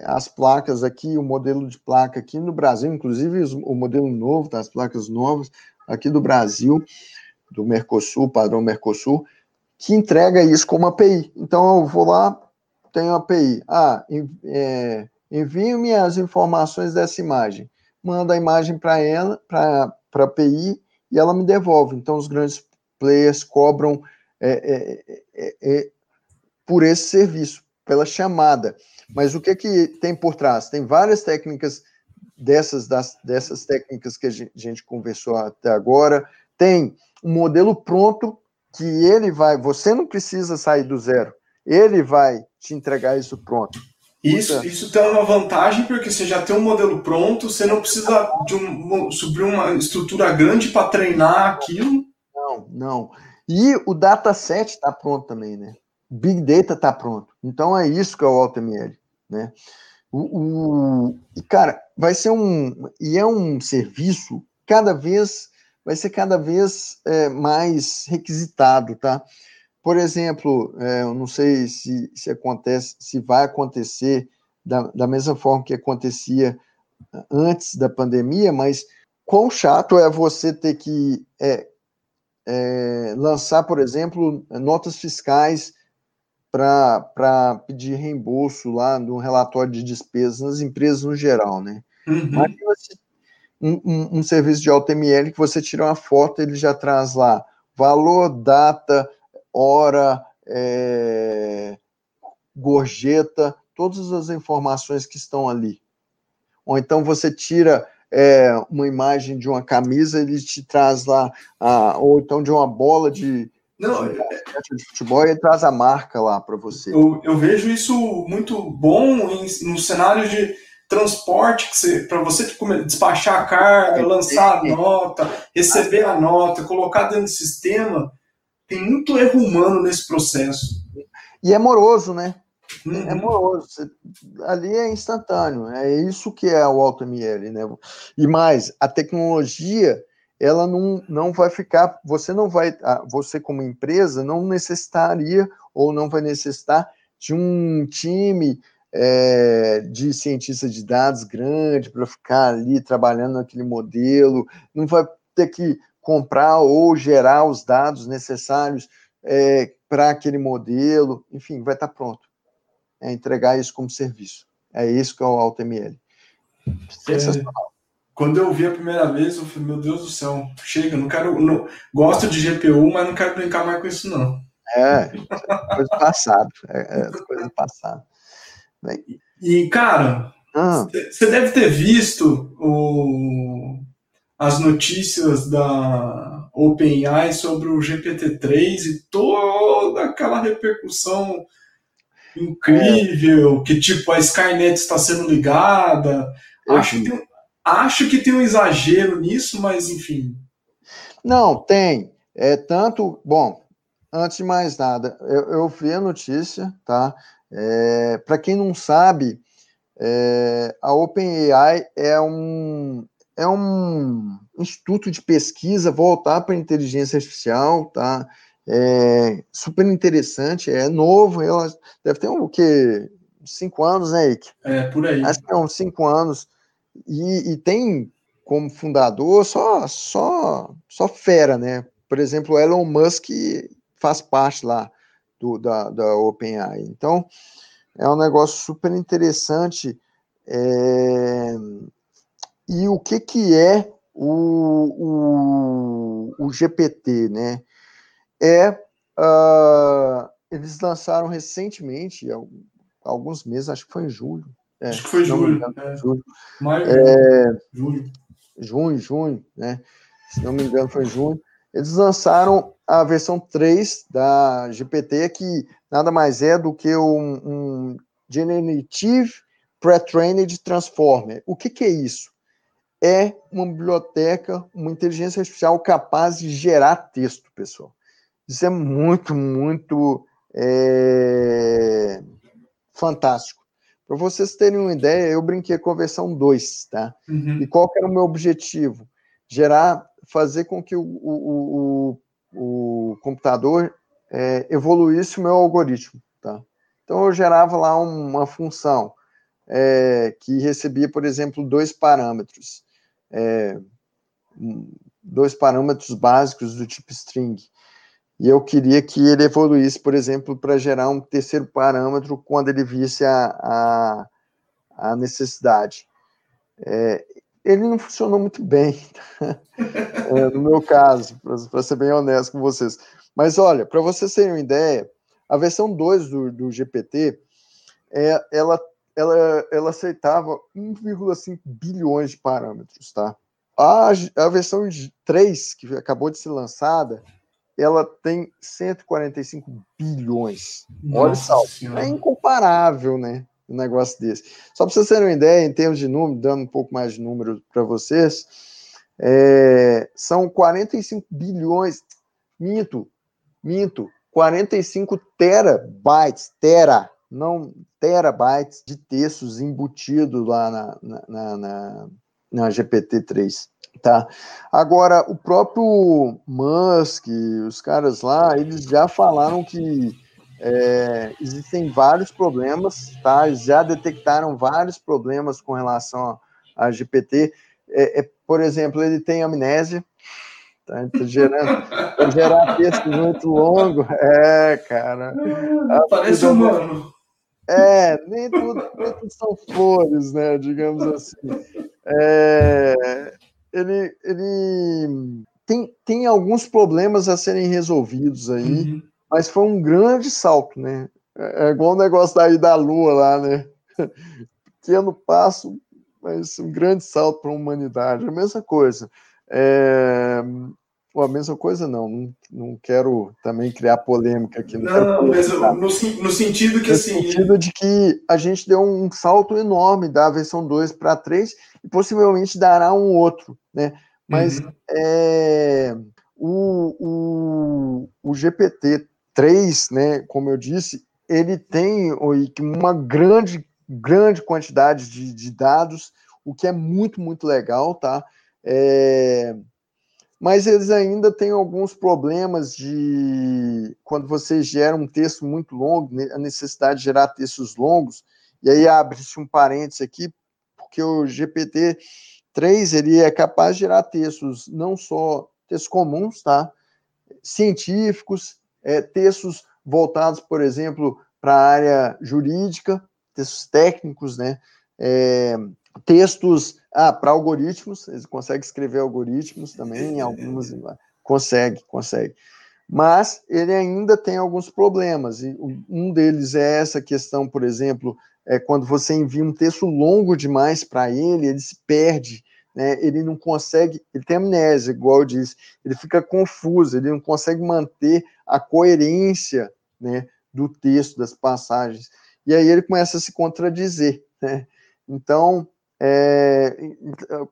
as placas aqui, o modelo de placa aqui no Brasil, inclusive o modelo novo das placas novas aqui do Brasil, do Mercosul, padrão Mercosul, que entrega isso como API. Então eu vou lá, tenho API. Ah, é, envio-me as informações dessa imagem. Manda a imagem para ela, para a API, e ela me devolve. Então os grandes players cobram é, é, é, é, por esse serviço, pela chamada. Mas o que, que tem por trás? Tem várias técnicas dessas, das, dessas técnicas que a gente, a gente conversou até agora. Tem um modelo pronto que ele vai, você não precisa sair do zero, ele vai te entregar isso pronto. Isso, isso tem uma vantagem porque você já tem um modelo pronto, você não precisa de um, subir uma estrutura grande para treinar aquilo. Não, não. E o dataset está pronto também, né? Big Data está pronto. Então é isso que é o AutoML, né? O, o, cara, vai ser um e é um serviço cada vez vai ser cada vez é, mais requisitado, tá? Por exemplo, é, eu não sei se, se acontece, se vai acontecer da, da mesma forma que acontecia antes da pandemia, mas quão chato é você ter que é, é, lançar, por exemplo, notas fiscais para pedir reembolso lá no relatório de despesas nas empresas no geral, né? Uhum. Mas um, um, um, serviço de AutoML que você tira uma foto, ele já traz lá valor, data, hora, é, gorjeta, todas as informações que estão ali. Ou então você tira é, uma imagem de uma camisa, ele te traz lá, a, ou então de uma bola de, não, de, de futebol, ele traz a marca lá para você. Eu, eu, vejo isso muito bom em, no cenário de transporte, para você despachar a carga, lançar a nota, receber a nota, colocar dentro do sistema, tem muito erro humano nesse processo. E é moroso, né? Uhum. É moroso. Ali é instantâneo. É isso que é o AutoML, né? E mais, a tecnologia, ela não, não vai ficar. Você não vai. Você, como empresa, não necessitaria ou não vai necessitar de um time é, de cientista de dados grande para ficar ali trabalhando naquele modelo. Não vai ter que comprar ou gerar os dados necessários é, para aquele modelo, enfim, vai estar tá pronto. É entregar isso como serviço. É isso que é o AutoML. Sensacional. É, quando eu vi a primeira vez, eu falei, meu Deus do céu, chega, não quero. Não, gosto de GPU, mas não quero brincar mais com isso, não. É, coisa do passado. É, é coisa do passado. E, cara, você ah. deve ter visto o, as notícias da OpenAI sobre o GPT-3 e toda aquela repercussão incrível, é. que tipo a Skynet está sendo ligada. Acho que, tem, acho que tem um exagero nisso, mas enfim. Não, tem. É tanto. Bom, antes de mais nada, eu, eu vi a notícia, tá? É, Para quem não sabe, é, a OpenAI é um, é um instituto de pesquisa voltado para a inteligência artificial, tá? É super interessante, é novo, ela deve ter um, o quê? Cinco anos, né, Ike? É, por aí. Acho que é uns cinco anos. E, e tem como fundador só, só, só fera, né? Por exemplo, o Elon Musk faz parte lá do, da, da OpenAI. Então, é um negócio super interessante. É, e o que, que é o, o, o GPT, né? É, uh, eles lançaram recentemente, alguns meses, acho que foi em julho. É, acho que foi julho. Engano, é. julho. Maio, é, julho. Junho, junho, né? Se não me engano, foi em junho. Eles lançaram a versão 3 da GPT, que nada mais é do que um, um Generative Pre-Trained Transformer. O que, que é isso? É uma biblioteca, uma inteligência artificial capaz de gerar texto, pessoal. Isso é muito, muito é, fantástico. Para vocês terem uma ideia, eu brinquei com a versão 2, tá? Uhum. E qual era o meu objetivo? Gerar, fazer com que o, o, o, o computador é, evoluísse o meu algoritmo, tá? Então eu gerava lá uma função é, que recebia, por exemplo, dois parâmetros, é, dois parâmetros básicos do tipo string e eu queria que ele evoluísse, por exemplo, para gerar um terceiro parâmetro quando ele visse a, a, a necessidade. É, ele não funcionou muito bem, é, no meu caso, para ser bem honesto com vocês. Mas olha, para vocês terem uma ideia, a versão 2 do, do GPT, é, ela, ela, ela aceitava 1,5 bilhões de parâmetros, tá? A, a versão 3, que acabou de ser lançada, ela tem 145 bilhões. Nossa Olha salto. É incomparável, né? Um negócio desse. Só para vocês terem uma ideia, em termos de número, dando um pouco mais de número para vocês, é, são 45 bilhões. Minto, minto. 45 terabytes, tera, não terabytes de textos embutidos lá na, na, na, na, na GPT-3 tá? Agora, o próprio Musk, os caras lá, eles já falaram que é, existem vários problemas, tá? Já detectaram vários problemas com relação a GPT. É, é, por exemplo, ele tem amnésia, tá? tá gerando, gerar texto muito longo. É, cara. Parece humano. É, nem tudo, nem tudo são flores, né? Digamos assim. É, ele, ele tem, tem alguns problemas a serem resolvidos aí, uhum. Mas foi um grande salto, né? É, é igual o negócio daí da Lua lá, né? Pequeno passo, mas um grande salto para a humanidade. A mesma coisa. É... Pô, a mesma coisa não, não, não quero também criar polêmica aqui. Não, não mas no, no, sentido que no assim. No sentido de que a gente deu um salto enorme da versão 2 para 3 e possivelmente dará um outro, né? Mas uhum. é, o, o, o GPT-3, né, como eu disse, ele tem uma grande, grande quantidade de, de dados, o que é muito, muito legal, tá? É, mas eles ainda têm alguns problemas de quando você gera um texto muito longo, né, a necessidade de gerar textos longos, e aí abre-se um parênteses aqui, porque o GPT-3 ele é capaz de gerar textos não só textos comuns, tá? Científicos, é, textos voltados, por exemplo, para a área jurídica, textos técnicos, né? É, textos ah, para algoritmos, ele consegue escrever algoritmos também, algumas consegue, consegue. Mas ele ainda tem alguns problemas, e um deles é essa questão, por exemplo, é quando você envia um texto longo demais para ele, ele se perde, né? ele não consegue, ele tem amnésia, igual eu disse, ele fica confuso, ele não consegue manter a coerência né, do texto, das passagens, e aí ele começa a se contradizer. Né? Então, é,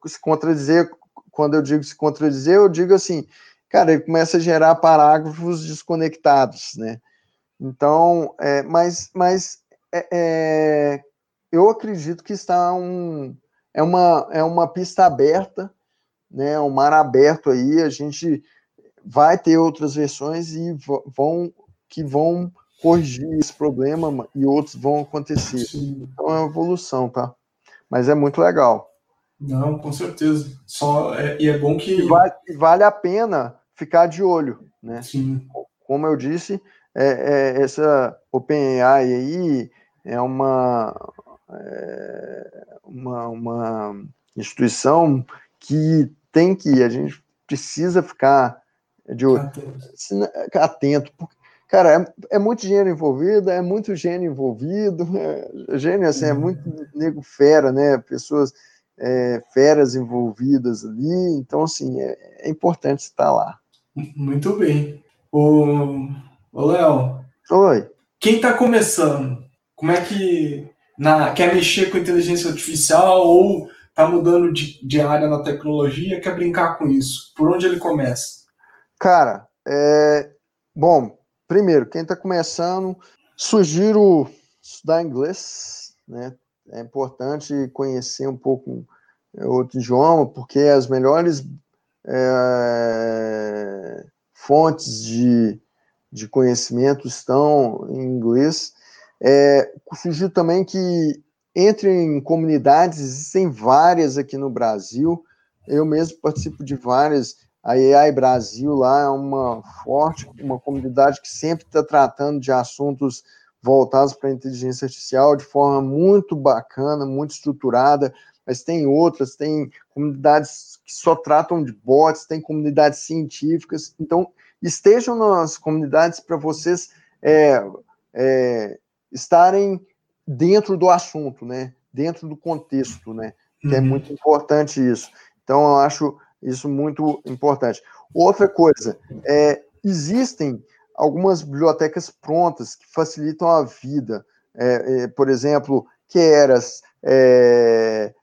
se contradizer, quando eu digo se contradizer, eu digo assim, cara, ele começa a gerar parágrafos desconectados, né? Então, é, mas, mas é, é, eu acredito que está um, é, uma, é uma pista aberta, né? Um mar aberto aí, a gente vai ter outras versões e vão que vão corrigir esse problema e outros vão acontecer. Então é uma evolução, tá? mas é muito legal. Não, com certeza. Só é, e é bom que vale, vale, a pena ficar de olho, né? Sim. Como eu disse, é, é, essa OpenAI aí é uma, é, uma uma instituição que tem que a gente precisa ficar de atento, atento porque Cara, é, é, muito dinheiro envolvido, é muito gênio envolvido. É, gênio, assim, é uhum. muito nego fera, né? Pessoas é, feras envolvidas ali. Então, assim, é, é importante estar lá. Muito bem. O, o Léo. Oi. Quem está começando? Como é que na, quer mexer com inteligência artificial ou está mudando de, de área na tecnologia, quer brincar com isso? Por onde ele começa? Cara, é, bom, primeiro, quem está começando, sugiro estudar inglês, né? É importante conhecer um pouco outro idioma, porque as melhores é, fontes de, de conhecimento estão em inglês. É, sugiro também que entre em comunidades, existem várias aqui no Brasil. Eu mesmo participo de várias. A AI Brasil lá é uma forte, uma comunidade que sempre está tratando de assuntos voltados para a inteligência artificial de forma muito bacana, muito estruturada, mas tem outras, tem comunidades que só tratam de bots, tem comunidades científicas, então estejam nas comunidades para vocês é, é, estarem dentro do assunto, né? Dentro do contexto, né? Que é uhum. muito importante isso. Então, eu acho isso muito importante. Outra coisa, é, existem algumas bibliotecas prontas que facilitam a vida. É, é, por exemplo, Keras, é,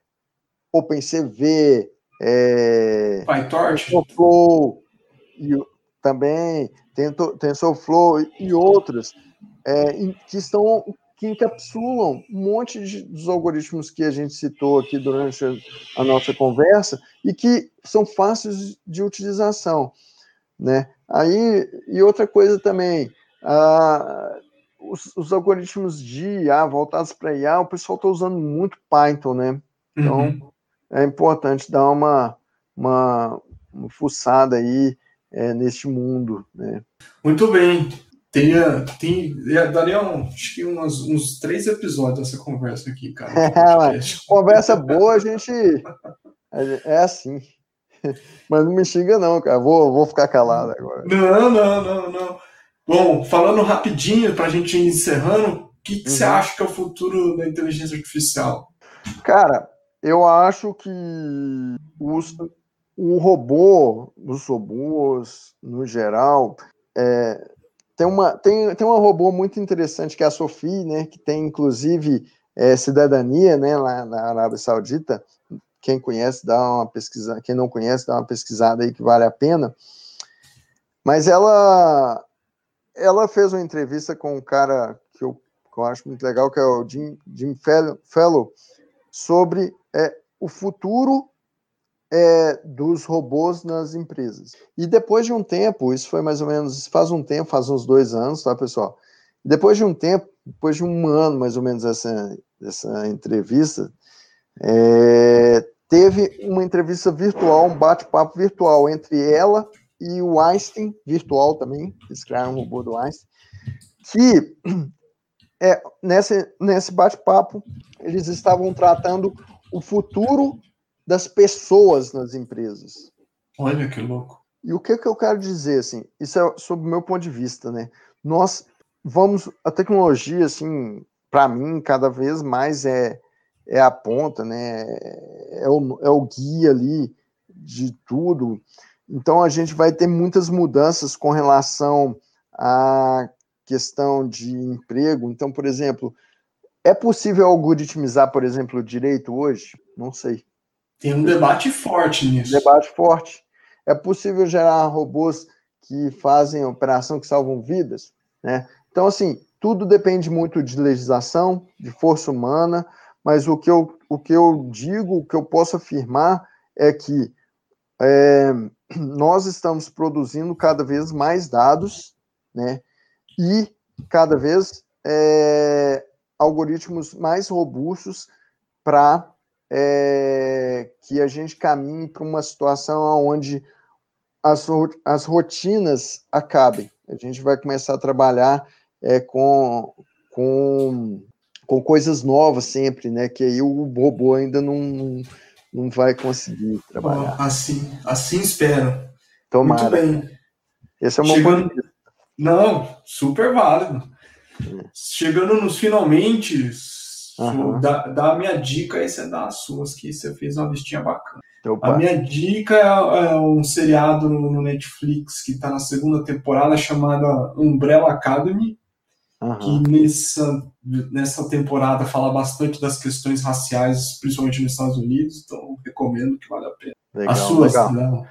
OpenCV, é, PyTorch, TensorFlow, e também TensorFlow e outras é, que estão que encapsulam um monte de, dos algoritmos que a gente citou aqui durante a, a nossa conversa e que são fáceis de utilização, né? Aí, e outra coisa também, ah, os, os, algoritmos de IA voltados para IA, o pessoal está usando muito Python, né? Então, uhum. é importante dar uma, uma, uma fuçada aí é, neste mundo, né? Muito bem. Teria, tem, daria um, acho que uns, uns três episódios essa conversa aqui, cara. É, conversa boa, a gente. É assim. Mas não me xinga, não, cara. Vou, vou ficar calado agora. Não, não, não, não. Bom, falando rapidinho, para a gente ir encerrando, o que, que uhum. você acha que é o futuro da inteligência artificial? Cara, eu acho que os, o robô, os robôs, no geral, é, tem, uma, tem, tem uma robô muito interessante que é a Sophie, né, que tem inclusive é, cidadania né, lá na Arábia Saudita, quem conhece, dá uma pesquisa, quem não conhece, dá uma pesquisada aí que vale a pena. Mas ela ela fez uma entrevista com um cara que eu, que eu acho muito legal, que é o Jim, Jim Fellow, sobre é, o futuro é, dos robôs nas empresas. E depois de um tempo, isso foi mais ou menos, faz um tempo, faz uns dois anos, tá, pessoal? Depois de um tempo, depois de um ano mais ou menos essa, essa entrevista, é, teve uma entrevista virtual, um bate-papo virtual entre ela e o Einstein, virtual também, eles criaram um robô do Einstein, que é, nesse, nesse bate-papo eles estavam tratando o futuro das pessoas nas empresas. Olha que louco. E o que, que eu quero dizer, assim, isso é sob o meu ponto de vista, né? Nós vamos, a tecnologia, assim, para mim, cada vez mais é é a ponta, né? É o, é o guia ali de tudo. Então a gente vai ter muitas mudanças com relação à questão de emprego. Então, por exemplo, é possível algoritmizar, por exemplo, o direito hoje? Não sei. Tem um debate forte nisso. Debate forte. É possível gerar robôs que fazem operação que salvam vidas, né? Então, assim, tudo depende muito de legislação, de força humana, mas o que eu, o que eu digo, o que eu posso afirmar é que é, nós estamos produzindo cada vez mais dados, né? E cada vez é, algoritmos mais robustos para é, que a gente caminhe para uma situação onde as, as rotinas acabem. A gente vai começar a trabalhar é, com, com com coisas novas sempre, né? Que aí o robô ainda não, não, não vai conseguir trabalhar. Assim, assim espero. Tomara. Muito bem. Esse é o Chegando... Não, super válido. É. Chegando nos finalmente, uhum. dá, dá a minha dica e você dá as suas, que você fez uma listinha bacana. Opa. A minha dica é, é um seriado no, Netflix que está na segunda temporada chamada Umbrella Academy, uhum. que nessa, nessa temporada fala bastante das questões raciais, principalmente nos Estados Unidos, então recomendo que vale a pena. Legal, a sua, legal. Né?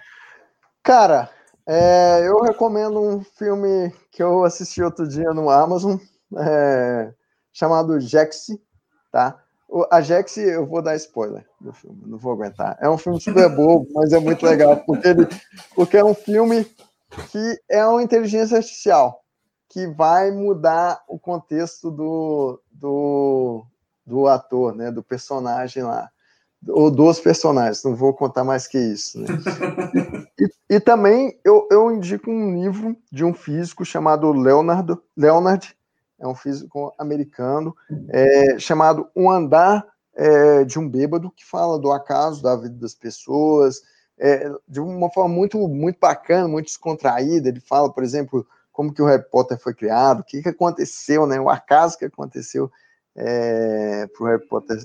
Cara, é, eu recomendo um filme que eu assisti outro dia no Amazon, é, chamado Jaxi, tá? A Jax, eu vou dar spoiler do filme, não vou aguentar. É um filme super bobo, mas é muito legal, porque, ele, porque é um filme que é uma inteligência artificial que vai mudar o contexto do, do, do ator, né, do personagem lá, ou dos personagens, não vou contar mais que isso. Né? E, e, também eu, eu indico um livro de um físico chamado Leonardo, Leonard é um físico americano, é, chamado Um Andar é, de um Bêbado, que fala do acaso da vida das pessoas, é, de uma forma muito, muito bacana, muito descontraída. Ele fala, por exemplo, como que o Harry Potter foi criado, o que, que aconteceu, né, o acaso que aconteceu é, para o Harry Potter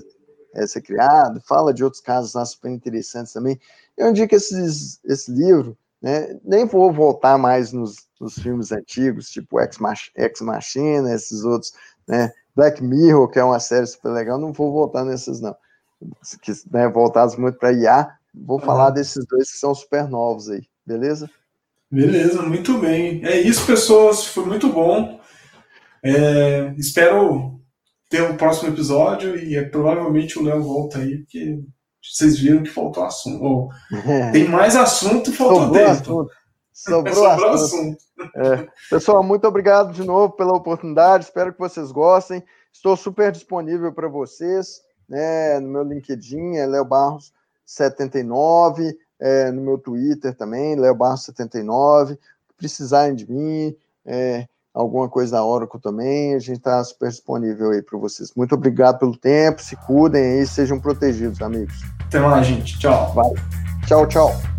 é, ser criado, fala de outros casos lá super interessantes também. Eu indico esses, esse livro, né? Nem vou voltar mais nos, nos filmes antigos, tipo Ex, Mach Ex Machina, esses outros, né? Black Mirror, que é uma série super legal, não vou voltar nesses, não. Que, né, voltados muito para IA, vou falar desses dois que são super novos aí, beleza? Beleza, muito bem. É isso, pessoas, foi muito bom. É, espero ter um próximo episódio e é, provavelmente o Léo volta aí, porque vocês viram que faltou assunto. É. Tem mais assunto faltou Sobrou tempo. Assunto. Sobrou, Sobrou assunto. assunto. É. Pessoal, muito obrigado de novo pela oportunidade. Espero que vocês gostem. Estou super disponível para vocês. Né, no meu LinkedIn é Léo Barros 79, é, no meu Twitter também, Léo Barros 79. Precisarem de mim, é, alguma coisa da Oracle também, a gente está super disponível aí para vocês. Muito obrigado pelo tempo, se cuidem aí, sejam protegidos, amigos. Até mais, gente. Tchau. Vai. Tchau, tchau.